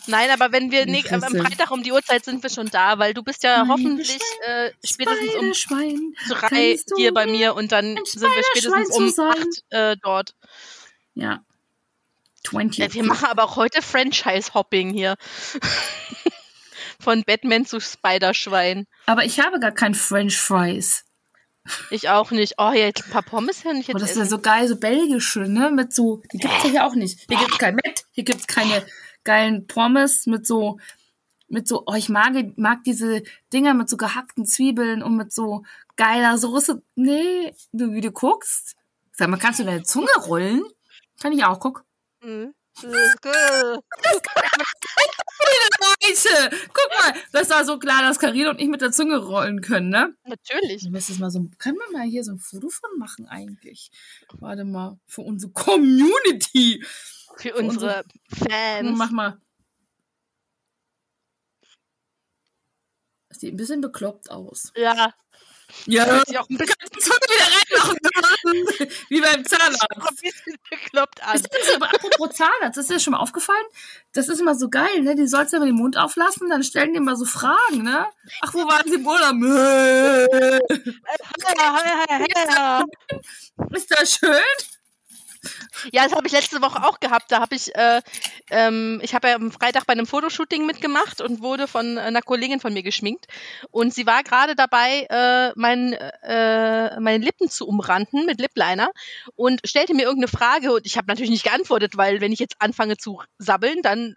Nein, aber wenn wir ne, am. Freitag um die Uhrzeit sind wir schon da, weil du bist ja Mein hoffentlich äh, spätestens um drei hier bei mir und dann sind wir spätestens um acht äh, dort. Ja. 20. Ja, wir machen aber auch heute Franchise-Hopping hier. Von Batman zu Spiderschwein. Aber ich habe gar kein French Fries. Ich auch nicht. Oh, jetzt ein paar Pommes kann ich Oh, jetzt das ist ja so geil, so belgische, ne? Mit so, die gibt's ja hier auch nicht. Hier gibt's kein Met, hier gibt's keine geilen Pommes mit so, mit so, oh, ich mag, mag diese Dinger mit so gehackten Zwiebeln und mit so geiler Soße. Nee, du, wie du guckst. Sag mal, kannst du deine Zunge rollen? Kann ich auch, guck. Mhm. Scheiße! Guck mal, das war so klar, dass Karina und ich mit der Zunge rollen können, ne? Natürlich. Mal so, können wir mal hier so ein Foto von machen eigentlich? Warte mal, für unsere Community. Für unsere Fans. Mach mal. Das sieht ein bisschen bekloppt aus. Ja, Ja. sieht auch ein bisschen, wieder reinmachen. Wie beim ein Zahnarzt. bisschen bekloppt an. Das ist aber apropos Zahnarzt, das ist dir schon mal aufgefallen? Das ist immer so geil, ne? Die sollst du immer den Mund auflassen, dann stellen die immer so Fragen, ne? Ach, wo waren sie im Urlaub? Ist das schön? Ja, das habe ich letzte Woche auch gehabt. Da habe ich, äh, ähm, ich habe ja am Freitag bei einem Fotoshooting mitgemacht und wurde von einer Kollegin von mir geschminkt. Und sie war gerade dabei, äh, mein, äh, meine Lippen zu umranden mit Lipliner und stellte mir irgendeine Frage und ich habe natürlich nicht geantwortet, weil wenn ich jetzt anfange zu sabbeln, dann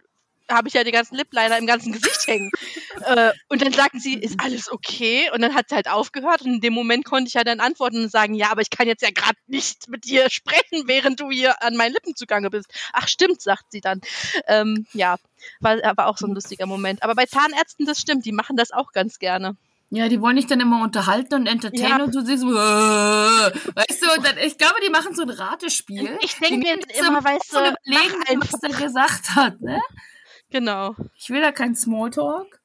habe ich ja die ganzen Lipliner im ganzen Gesicht hängen. äh, und dann sagten sie, ist alles okay? Und dann hat sie halt aufgehört und in dem Moment konnte ich ja dann antworten und sagen, ja, aber ich kann jetzt ja gerade nicht mit dir sprechen, während du hier an meinen Lippen zugange bist. Ach stimmt, sagt sie dann. Ähm, ja, war aber auch so ein lustiger Moment. Aber bei Zahnärzten, das stimmt, die machen das auch ganz gerne. Ja, die wollen dich dann immer unterhalten und entertainen Ja. und du siehst, so, äh, weißt du, und dann, ich glaube, die machen so ein Ratespiel. Ich denke mir jetzt immer, weißt du, überlegen, was der gesagt hat, ne? Genau. Ich will da keinen Smalltalk.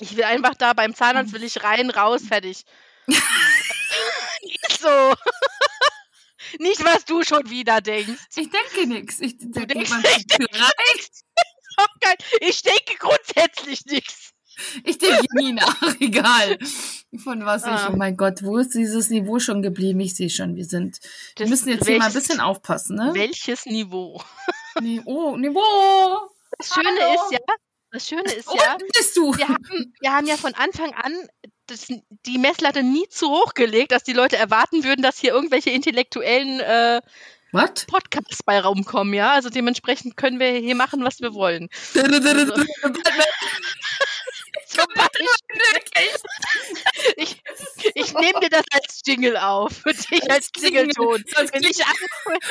Ich will einfach da beim Zahnarzt will ich rein, raus, fertig. So. Nicht, was du schon wieder denkst. Ich denke nix. Ich, da geht denkst man nicht, zur Tür rein. Doch geil. Ich denke grundsätzlich nichts. Ich denke nie nach, egal. Von was Ah. ich, oh mein Gott, wo ist dieses Niveau schon geblieben? Ich sehe schon, wir sind, wir Das- müssen jetzt hier mal ein welches- bisschen aufpassen, ne? Welches Niveau? Niveau, Niveau. Das Schöne Hallo. ist ja, das Schöne ist ja, bist du. wir haben, wir haben ja von Anfang an das, die Messlatte nie zu hoch gelegt, dass die Leute erwarten würden, dass hier irgendwelche intellektuellen äh, Was? Podcasts bei rumkommen, ja. Also dementsprechend können wir hier machen, was wir wollen. Ich ich nehme dir das als Jingle auf. Für dich als Als Jingle. Jingle-Ton. Wenn ich, an,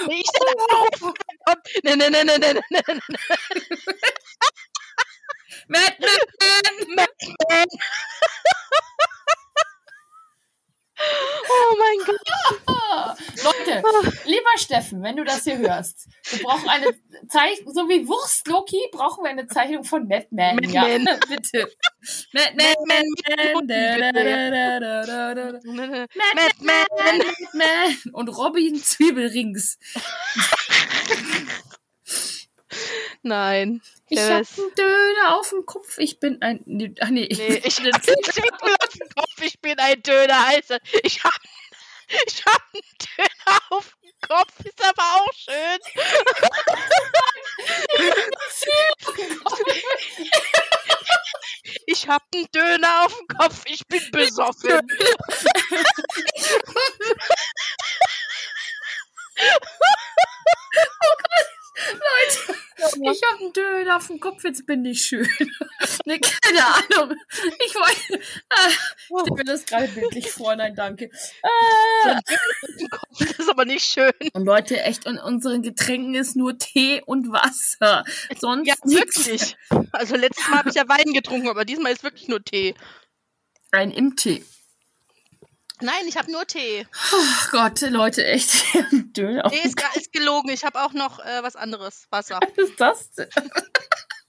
wenn ich dann anrufe, dann kommt. Ne, ne, ne, ne, ne, ne, ne, Batman! Oh mein Gott. Leute, lieber Steffen, wenn du das hier hörst, wir brauchen eine Zeichnung, so wie Wurst Loki, brauchen wir eine Zeichnung von Batman. Ja, Batman. bitte. Ne. Batman, Batman. Batman. Und Robin Zwiebelrings. Nein. Ich hab einen Döner auf dem Kopf. Ich bin ein. Nee, ach nee. Nee, ich, bin auf dem Kopf, ich bin ein Döner. Das. Ich hab, ich hab einen Döner auf dem Kopf, ist aber auch schön. Ich hab einen Döner auf dem Kopf, ich bin besoffen. Leute, ich hab einen Döner auf dem Kopf, jetzt bin ich schön. ne, keine Ahnung. Ich wollte. Äh, ich stelle mir das gerade bildlich vor, nein, danke. Äh, Das ist aber nicht schön. und Leute, echt, in unseren Getränken ist nur Tee und Wasser. Sonst Ja, wirklich. Also letztes Mal habe ich ja Wein getrunken, aber diesmal ist wirklich nur Tee. Ein im Tee. Nein, ich habe nur Tee. Ach Gott, Leute, echt. Döner auf Nee, ist, ist gelogen. Ich habe auch noch äh, was anderes. Wasser. Was ist das denn?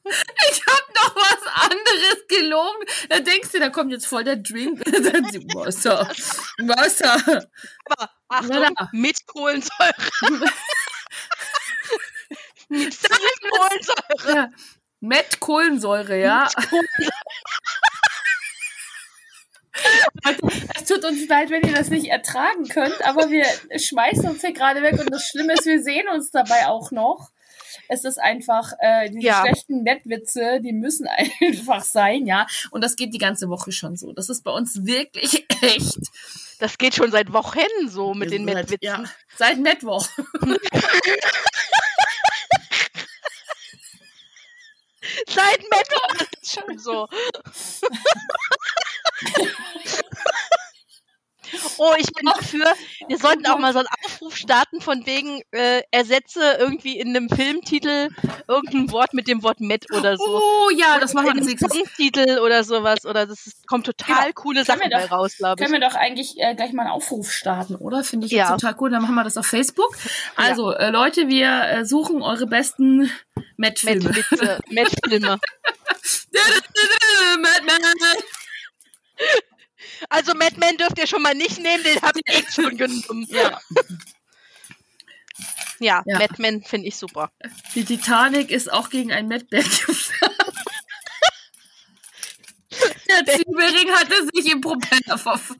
Ich hab noch was anderes gelogen. Da denkst du, da kommt jetzt voll der Drink. Wasser. Wasser. Aber Achtung, Voilà. mit Kohlensäure. mit Kohlensäure. Ja. Met Kohlensäure, ja. Leute, es tut uns leid, wenn ihr das nicht ertragen könnt, aber wir schmeißen uns hier gerade weg und das Schlimme ist, wir sehen uns dabei auch noch. Es ist einfach, äh, diese Ja. schlechten Nettwitze, die müssen einfach sein, ja. Und das geht die ganze Woche schon so. Das ist bei uns wirklich echt. Das geht schon seit Wochen so mit den Seit- Mettwitzen. Ja, seit Mittwoch. Seit Mittwoch ist schon so. Oh, ich bin dafür, wir sollten auch mal so einen Aufruf starten von wegen, äh, ersetze irgendwie in einem Filmtitel irgendein Wort mit dem Wort Met oder so. Oh ja, das machen wir als nächstes. Songtitel oder sowas. Oder das ist, kommt total Genau. coole Sachen doch- raus, glaube ich. Können wir doch eigentlich äh, gleich mal einen Aufruf starten, oder? Finde ich Ja. jetzt total cool. Dann machen wir das auf Facebook. Also, äh, Leute, wir äh, suchen eure besten Met-Filme. Met-Filme. Madman. Also Madman dürft ihr schon mal nicht nehmen, den habe ich echt schon genommen. Ja. Ja, Ja. Madman finde ich super. Die Titanic ist auch gegen einen Mettberg gefahren. Der Zwiebelring hatte sich im Propeller verfahren.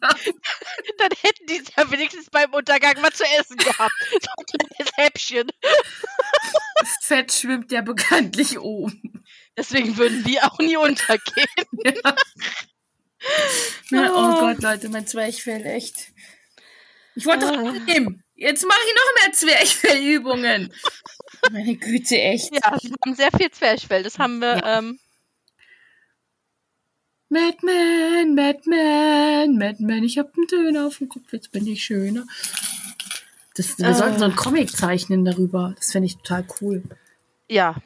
Dann hätten die ja wenigstens beim Untergang was zu essen gehabt. So ein kleines Häppchen. Fett schwimmt ja bekanntlich oben. Deswegen würden die auch nie untergehen. Ja. Ja, oh Gott, Leute, mein Zwerchfell, echt. Ich wollte Ah. abnehmen. Jetzt mache ich noch mehr Zwerchfellübungen. Meine Güte, echt. Ja, wir haben sehr viel Zwerchfell. Das haben wir, Ja. ähm, Madman, Madman, Madman, ich hab einen Döner auf dem Kopf, jetzt bin ich schöner. Das, wir Ah. sollten so einen Comic zeichnen darüber. Das fände ich total cool. ja.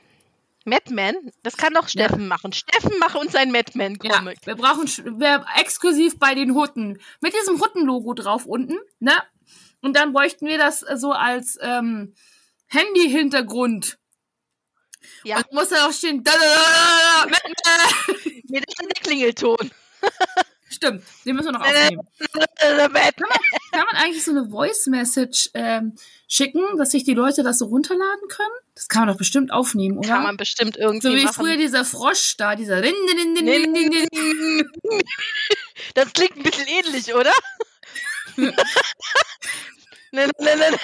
Madman, das kann doch Steffen machen. Steffen mache uns ein Ja, Madman-Comic. wir brauchen wir, exklusiv bei den Hutten. Mit diesem Hutten-Logo drauf unten, ne? Und dann bräuchten wir das äh, so als ähm, Handy-Hintergrund. Ja. Und muss da auch stehen. Da, da, da, da, da, Madman. Nee, das ist der Klingelton. Stimmt, den müssen wir noch Äh, aufnehmen. Madman. Kann man eigentlich so eine Voice-Message ähm, schicken, dass sich die Leute das so runterladen können? Das kann man doch bestimmt aufnehmen, oder? Kann man bestimmt irgendwie so wie machen. früher dieser Frosch da, dieser. Das klingt ein bisschen ähnlich, oder? Ne, ne, ne, ne, ne.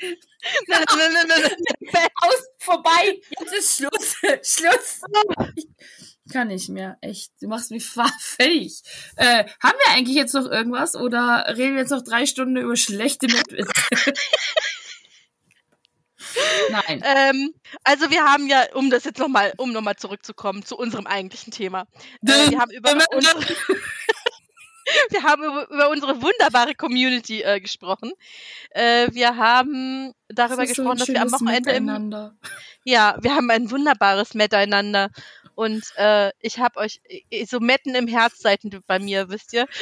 Ne, ne, ne, ne, ne. Aus, vorbei, jetzt ist Schluss, Schluss. Kann nicht mehr, echt. Du machst mich fa- fertig. Äh, haben wir eigentlich jetzt noch irgendwas oder reden wir jetzt noch drei Stunden über schlechte Mitwitze? Nein. Ähm, also wir haben ja, um das jetzt nochmal, um nochmal zurückzukommen zu unserem eigentlichen Thema. Äh, wir haben über unsere, wir haben über, unsere wunderbare Community äh, gesprochen. Äh, wir haben darüber Das ist so gesprochen, dass wir am Wochenende im, ja, wir haben ein wunderbares Miteinander. Und äh, ich habe euch so Metten im Herz seid bei mir, wisst ihr?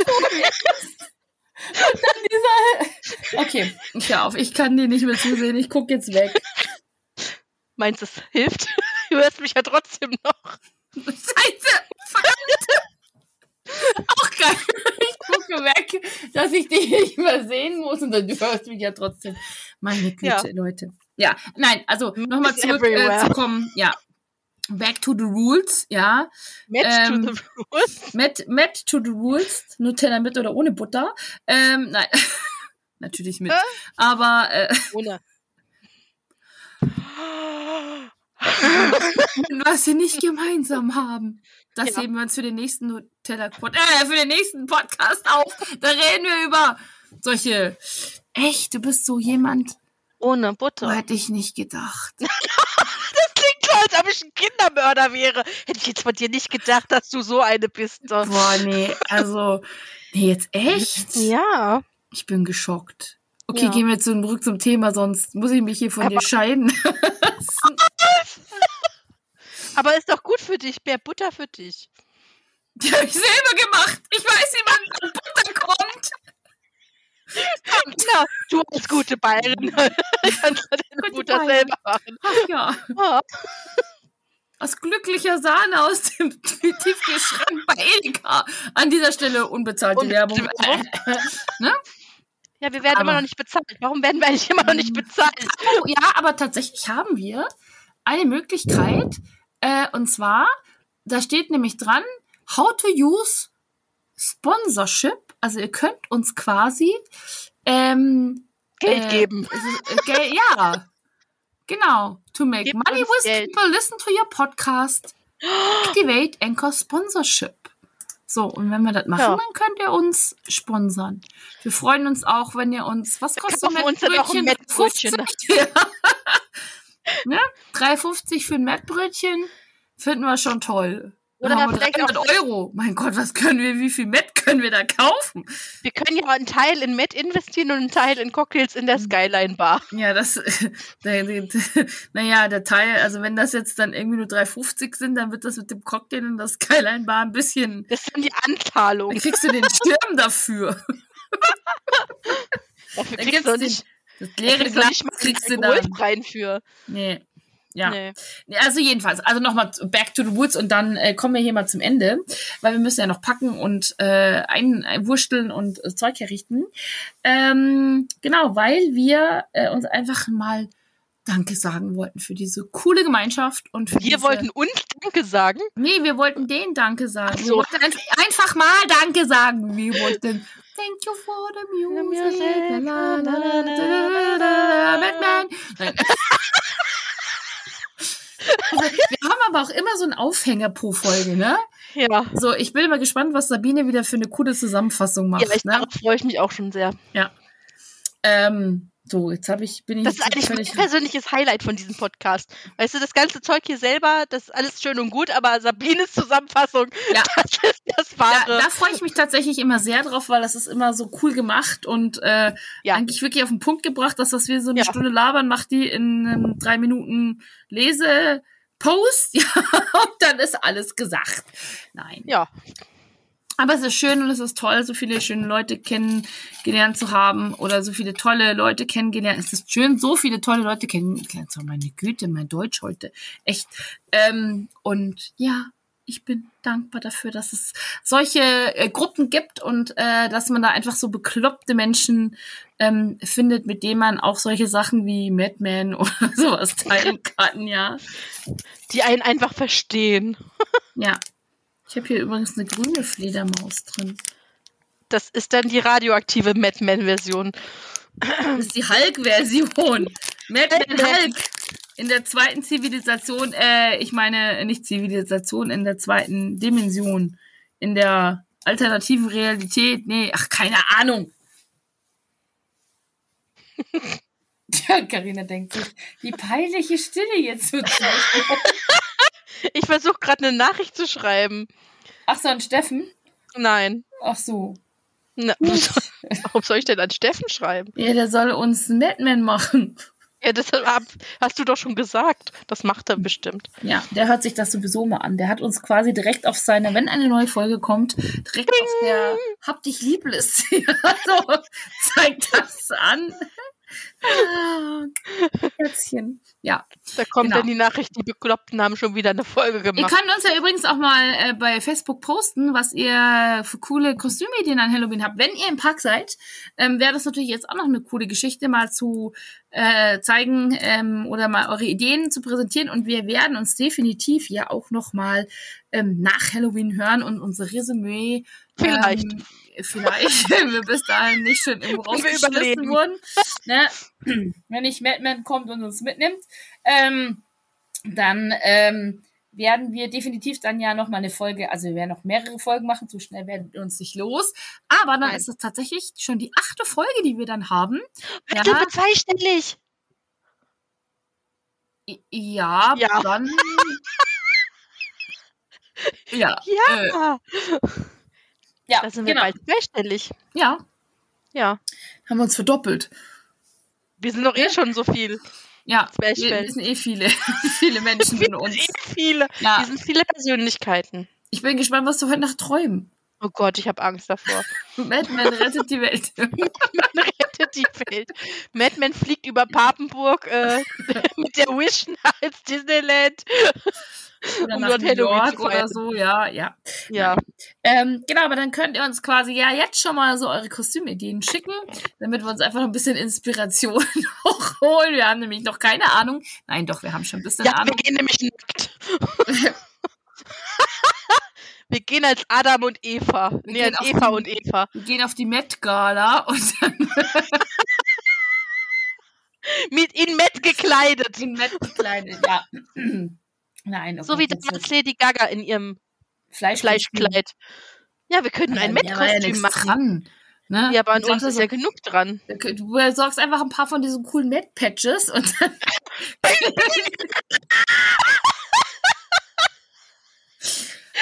Okay, ich hör auf. Ich kann dir nicht mehr zusehen. Ich guck jetzt weg. Meinst du, es hilft? Du hörst mich ja trotzdem noch. Scheiße! Verdammt! Auch geil. Ich gucke weg, dass ich dich nicht mehr sehen muss und dann du hörst mich ja trotzdem. Meine Güte, Ja. Leute. Ja, nein, also nochmal is zurück äh, everywhere. zu kommen. Ja. Back to the rules, ja. Match Ähm, to the rules. Met, met to the rules. Nutella mit oder ohne Butter. Ähm, nein. Natürlich mit. Aber äh, Ohne. was sie nicht gemeinsam haben. Das Ja. heben wir uns für den nächsten Nutella äh, für den nächsten Podcast auf. Da reden wir über solche, echt, du bist so jemand, Ohne so Butter. hätte ich nicht gedacht. Das klingt so, als ob ich ein Kindermörder wäre. Hätte ich jetzt von dir nicht gedacht, dass du so eine bist. Boah, nee, also, nee, jetzt echt? Ja. Ich bin geschockt. Okay, Ja. gehen wir zurück zum Thema, sonst muss ich mich hier von dir Aber- scheiden. Aber ist doch gut für dich. Mehr Butter für dich. Die habe ich selber gemacht. Ich weiß, wie man an Butter kommt. Na, du als gute Bayerin kannst du deine Butter Bayerin. selber machen. Ach ja. Ja. Aus glücklicher Sahne aus dem Tiefkühlschrank bei Edeka. An dieser Stelle unbezahlte Werbung. Werbung. Ja, wir werden Aber- immer noch nicht bezahlt. Warum werden wir eigentlich immer noch nicht bezahlt? Oh, ja, aber tatsächlich haben wir eine Möglichkeit. Äh, und zwar, da steht nämlich dran, how to use Sponsorship. Also ihr könnt uns quasi ähm, Geld äh, geben. äh, Gel ja, genau. To make Gebt money with Geld. people, listen to your podcast. Activate Anchor Sponsorship. So, und wenn wir das machen, Ja. dann könnt ihr uns sponsern. Wir freuen uns auch, wenn ihr uns, was kostet ein Mettbrötchen. 50? Ja. ne? 3,50 für ein Mettbrötchen finden wir schon toll. Oder haben wir vielleicht 300 auch- Euro. Mein Gott, was können wir, wie viel Mett können wir da kaufen? Wir können ja einen Teil in Met investieren und einen Teil in Cocktails in der Mhm. Skyline Bar. Ja, das, naja, der Teil, also wenn das jetzt dann irgendwie nur 3,50 sind, dann wird das mit dem Cocktail in der Skyline Bar ein bisschen, Das sind die Anzahlungen. dann kriegst du den Schirm dafür. Dafür Da kriegst du nicht, Das da leere Glas kriegst du dann. Alkoholfreien für. Nee. Ja. Nee. Also jedenfalls, also nochmal back to the woods und dann äh, kommen wir hier mal zum Ende, weil wir müssen ja noch packen und äh, ein, einwursteln und äh, Zeug herrichten. Ähm, genau, weil wir äh, uns einfach mal Danke sagen wollten für diese coole Gemeinschaft und für Wir diese, wollten uns Danke sagen. Nee, wir wollten denen Danke sagen. Ach Wir so. wollten einfach, mal Danke sagen. Wir wollten Thank you for the music. la, la, la, Batman. Also, wir haben aber auch immer so einen Aufhänger pro Folge, ne? Ja. So, ich bin immer gespannt, was Sabine wieder für eine coole Zusammenfassung macht. Ja, ich, ne? darauf freue ich mich auch schon sehr. ähm, so, jetzt habe ich, bin ich Das ist eigentlich mein persönliches Highlight von diesem Podcast. Weißt du, das ganze Zeug hier selber, das ist alles schön und gut, aber Sabines Zusammenfassung, Ja. das ist das Da, Wahre. da freue ich mich tatsächlich immer sehr drauf, weil das ist immer so cool gemacht und äh, Ja. eigentlich wirklich auf den Punkt gebracht, dass was wir so eine Ja. Stunde labern, macht die in einem drei Minuten Lese. Post, ja, und dann ist alles gesagt. Nein. ja, Aber es ist schön und es ist toll, so viele schöne Leute kennengelernt zu haben oder so viele tolle Leute kennengelernt. Es ist schön, so viele tolle Leute kennengelernt zu haben. Meine Güte, mein Deutsch heute. Echt. Ähm, und ja, ich bin dankbar dafür, dass es solche äh, Gruppen gibt und äh, dass man da einfach so bekloppte Menschen ähm, findet, mit denen man auch solche Sachen wie Madman oder sowas teilen kann, ja. die einen einfach verstehen. Ja. Ich habe hier übrigens eine grüne Fledermaus drin. Das ist dann die radioaktive Madman-Version. Das ist die Hulk-Version. Madman. Hulk. In der zweiten Zivilisation, äh, ich meine nicht Zivilisation, in der zweiten Dimension. In der alternativen Realität. Nee, ach, keine Ahnung. Ja, Carina denkt sich, die peinliche Stille jetzt wird. Ich versuche gerade eine Nachricht zu schreiben. Ach so, an Steffen? Nein. Ach so. Na, warum soll ich denn an Steffen schreiben? Ja, der soll uns einen Madman machen. Ja, das hast du doch schon gesagt. Das macht er bestimmt. Ja, der hört sich das sowieso mal an. Der hat uns quasi direkt auf seine, wenn eine neue Folge kommt, direkt auf der Hab dich lieb Liste. Ja, so zeigt das an. Ah, Herzchen. Ja. Da kommt Genau. dann die Nachricht, die Bekloppten haben schon wieder eine Folge Ihr gemacht. könnt uns ja übrigens auch mal äh, bei Facebook posten, was ihr für coole Kostümideen an Halloween habt. Wenn ihr im Park seid, ähm, wäre das natürlich jetzt auch noch eine coole Geschichte, mal zu äh, zeigen ähm, oder mal eure Ideen zu präsentieren. Und wir werden uns definitiv ja auch noch mal ähm, nach Halloween hören und unser Resümee Vielleicht. Ähm, vielleicht, wenn wir bis dahin nicht schon irgendwo rausgeschmissen wurden. Ne? Wenn nicht Madman kommt und uns mitnimmt. Ähm, dann ähm, werden wir definitiv dann ja noch mal eine Folge, also wir werden noch mehrere Folgen machen, so schnell werden wir uns nicht los. Aber dann Nein. ist es tatsächlich schon die achte Folge, die wir dann haben. Ja. Du bist zweistellig. Ja, Ja. dann. ja. Äh, Ja. da sind wir genau. bald zweistellig. Ja, Ja. haben wir uns verdoppelt. Wir sind doch eh schon so viel. Ja, wir, Zwerchfell. wir sind eh viele, viele Menschen in uns. Eh viele. Ja, Wir sind viele Persönlichkeiten. ich bin gespannt, was du heute Nacht träumen. Oh Gott, ich habe Angst davor. Madman rettet die Welt. Man rettet die Welt. Madman fliegt über Papenburg äh, mit der Wish als Disneyland. Oder Um nach dort New Halloween York oder so, ja, ja. Ja. Ähm, genau, aber dann könnt ihr uns quasi ja jetzt schon mal so eure Kostümideen schicken, damit wir uns einfach noch ein bisschen Inspiration hochholen. Wir haben nämlich noch keine Ahnung. Nein, doch, wir haben schon ein bisschen Ja, wir Ahnung. gehen nämlich nackt. Wir gehen als Adam und Eva. Wir Nee, als Eva die- und Eva. Wir gehen auf die Met-Gala und dann Mit in Met gekleidet. in Met gekleidet, ja. Nein, So wie das damals Lady Gaga in ihrem Fleisch Fleischkleid. Ja, wir könnten ein Ja, ja Met-Kostüm nichts machen. dran. Ne? Ja, aber an uns ist so, ja genug dran. Du besorgst einfach ein paar von diesen coolen Met-Patches und dann.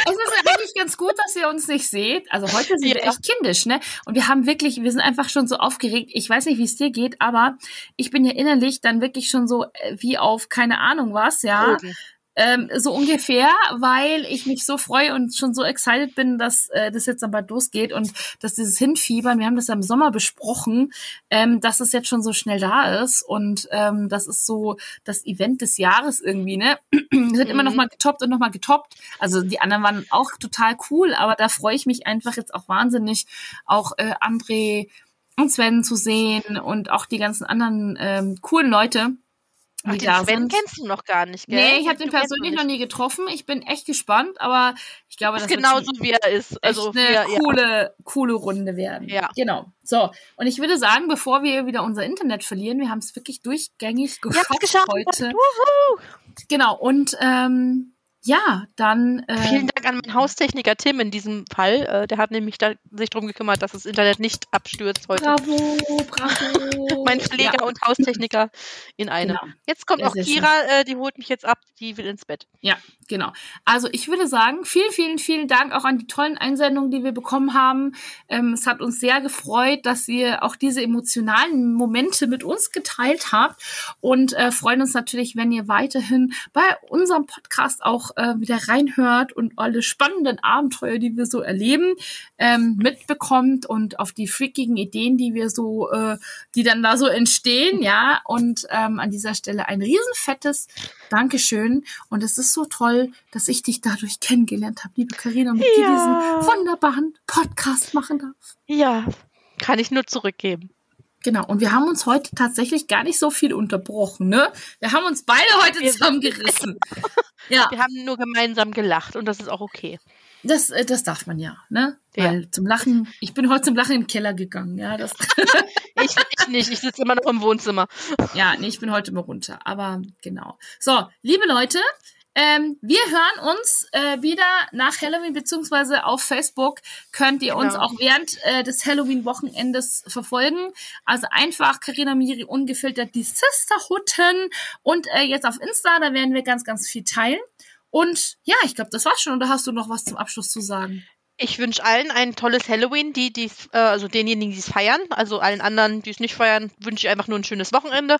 Es ist eigentlich ganz gut, dass ihr uns nicht seht. Also heute sind wir Ja. echt kindisch, ne? Und wir haben wirklich, wir sind einfach schon so aufgeregt. Ich weiß nicht, wie es dir geht, aber ich bin ja innerlich dann wirklich schon so äh, wie auf keine Ahnung was, ja. Drogen. Ähm, so ungefähr, weil ich mich so freue und schon so excited bin, dass äh, das jetzt bald losgeht und dass dieses Hinfiebern, wir haben das ja im Sommer besprochen, ähm, dass es jetzt schon so schnell da ist und ähm, das ist so das Event des Jahres irgendwie, ne? Es wird immer Mhm. noch mal getoppt und noch mal getoppt. Also die anderen waren auch total cool, aber da freue ich mich einfach jetzt auch wahnsinnig, auch äh, André und Sven zu sehen und auch die ganzen anderen ähm, coolen Leute, Ach, die den da Sven sind. kennst du noch gar nicht, gell? Nee, ich habe den persönlich noch nie getroffen. Ich bin echt gespannt, aber ich glaube, Das das genauso schon wie er ist. Also eine wie er, ja. coole, coole Runde werden. Ja. Genau. So, und ich würde sagen, bevor wir wieder unser Internet verlieren, wir haben es wirklich durchgängig Wir geschafft geschafft. heute. Wuhu. Genau, und ähm, ja, dann äh, Vielen Dank an meinen Haustechniker Tim in diesem Fall. Äh, der hat nämlich da, sich darum gekümmert, dass das Internet nicht abstürzt heute. bravo, bravo. Mein Pfleger Ja, und Haustechniker in einem. genau. Jetzt kommt sehr schön. Kira, äh, die holt mich jetzt ab, die will ins Bett. Ja, genau. Also ich würde sagen, vielen, vielen, vielen Dank auch an die tollen Einsendungen, die wir bekommen haben. Ähm, es hat uns sehr gefreut, dass ihr auch diese emotionalen Momente mit uns geteilt habt und äh, freuen uns natürlich, wenn ihr weiterhin bei unserem Podcast auch äh, wieder reinhört und alle spannenden Abenteuer, die wir so erleben, ähm, mitbekommt und auf die freakigen Ideen, die wir so, äh, die dann da so entstehen, ja. Und ähm, an dieser Stelle ein riesenfettes Dankeschön. Und es ist so toll, dass ich dich dadurch kennengelernt habe, liebe Karina, mit dir Ja. diesen wunderbaren Podcast machen darf. Ja, kann ich nur zurückgeben. Genau. Und wir haben uns heute tatsächlich gar nicht so viel unterbrochen, ne? Wir haben uns beide heute Wir- zusammengerissen. Ja, Wir haben nur gemeinsam gelacht und das ist auch okay. das, äh, das darf man ja, ne? Ja. Weil zum Lachen, ich bin heute zum Lachen in den Keller gegangen, ja. Das, Ich, ich nicht, ich sitze immer noch im Wohnzimmer. ja, nee, ich bin heute mal runter. Aber genau. So, liebe Leute, ähm, wir hören uns äh, wieder nach Halloween, beziehungsweise auf Facebook könnt ihr uns Genau. auch während äh, des Halloween-Wochenendes verfolgen. Also einfach Carina Miri ungefiltert die Sisterhutten und äh, jetzt auf Insta, da werden wir ganz, ganz viel teilen. Und ja, ich glaube, das war's schon. Oder hast du noch was zum Abschluss zu sagen? Ich wünsche allen ein tolles Halloween, die dies, äh, also denjenigen, die es feiern. Also allen anderen, die es nicht feiern, wünsche ich einfach nur ein schönes Wochenende.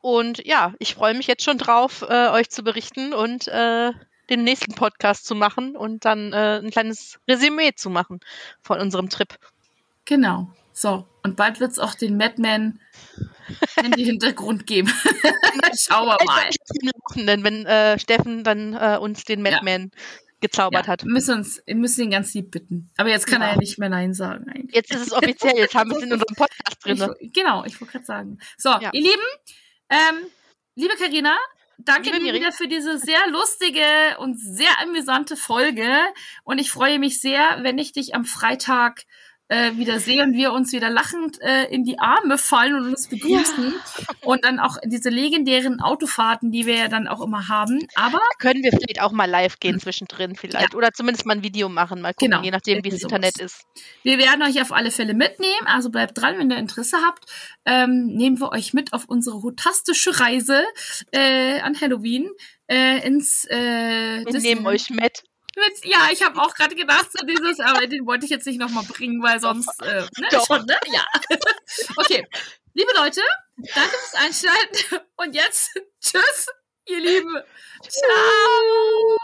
Und ja, ich freue mich jetzt schon drauf, äh, euch zu berichten und äh, den nächsten Podcast zu machen und dann äh, ein kleines Resümee zu machen von unserem Trip. Genau. So, und bald wird's auch den Madman Handy-Hintergrund geben. Schauen wir mal. Wenn äh, Steffen dann äh, uns den Madman gezaubert Ja, hat. wir müssen, uns, wir müssen ihn ganz lieb bitten. Aber jetzt kann Ja. er ja nicht mehr Nein sagen. Eigentlich. Jetzt ist es offiziell, jetzt haben wir es in unserem Podcast drin. Ich, genau, ich wollte gerade sagen. So, Ja. ihr Lieben, ähm, liebe Karina, danke Liebe dir wieder für diese sehr lustige und sehr amüsante Folge. Und ich freue mich sehr, wenn ich dich am Freitag äh, wieder sehe und wir uns wieder lachend äh, in die Arme fallen und uns begrüßen. Und dann auch diese legendären Autofahrten, die wir ja dann auch immer haben. Aber Können wir vielleicht auch mal live gehen zwischendrin vielleicht. Oder zumindest mal ein Video machen, mal gucken, Genau, je nachdem, wie das Internet ist. wir werden euch auf alle Fälle mitnehmen. Also bleibt dran, wenn ihr Interesse habt. Ähm, nehmen wir euch mit auf unsere hotastische Reise äh, an Halloween äh, ins äh, Wir Disney- nehmen euch. Mit, ja, ich habe auch gerade gedacht, so dieses, aber den wollte ich jetzt nicht nochmal bringen, weil sonst, äh, ne, Doch. schon, ne? Ja. Okay. Liebe Leute, danke fürs Einschalten und jetzt tschüss, ihr Lieben. Ciao.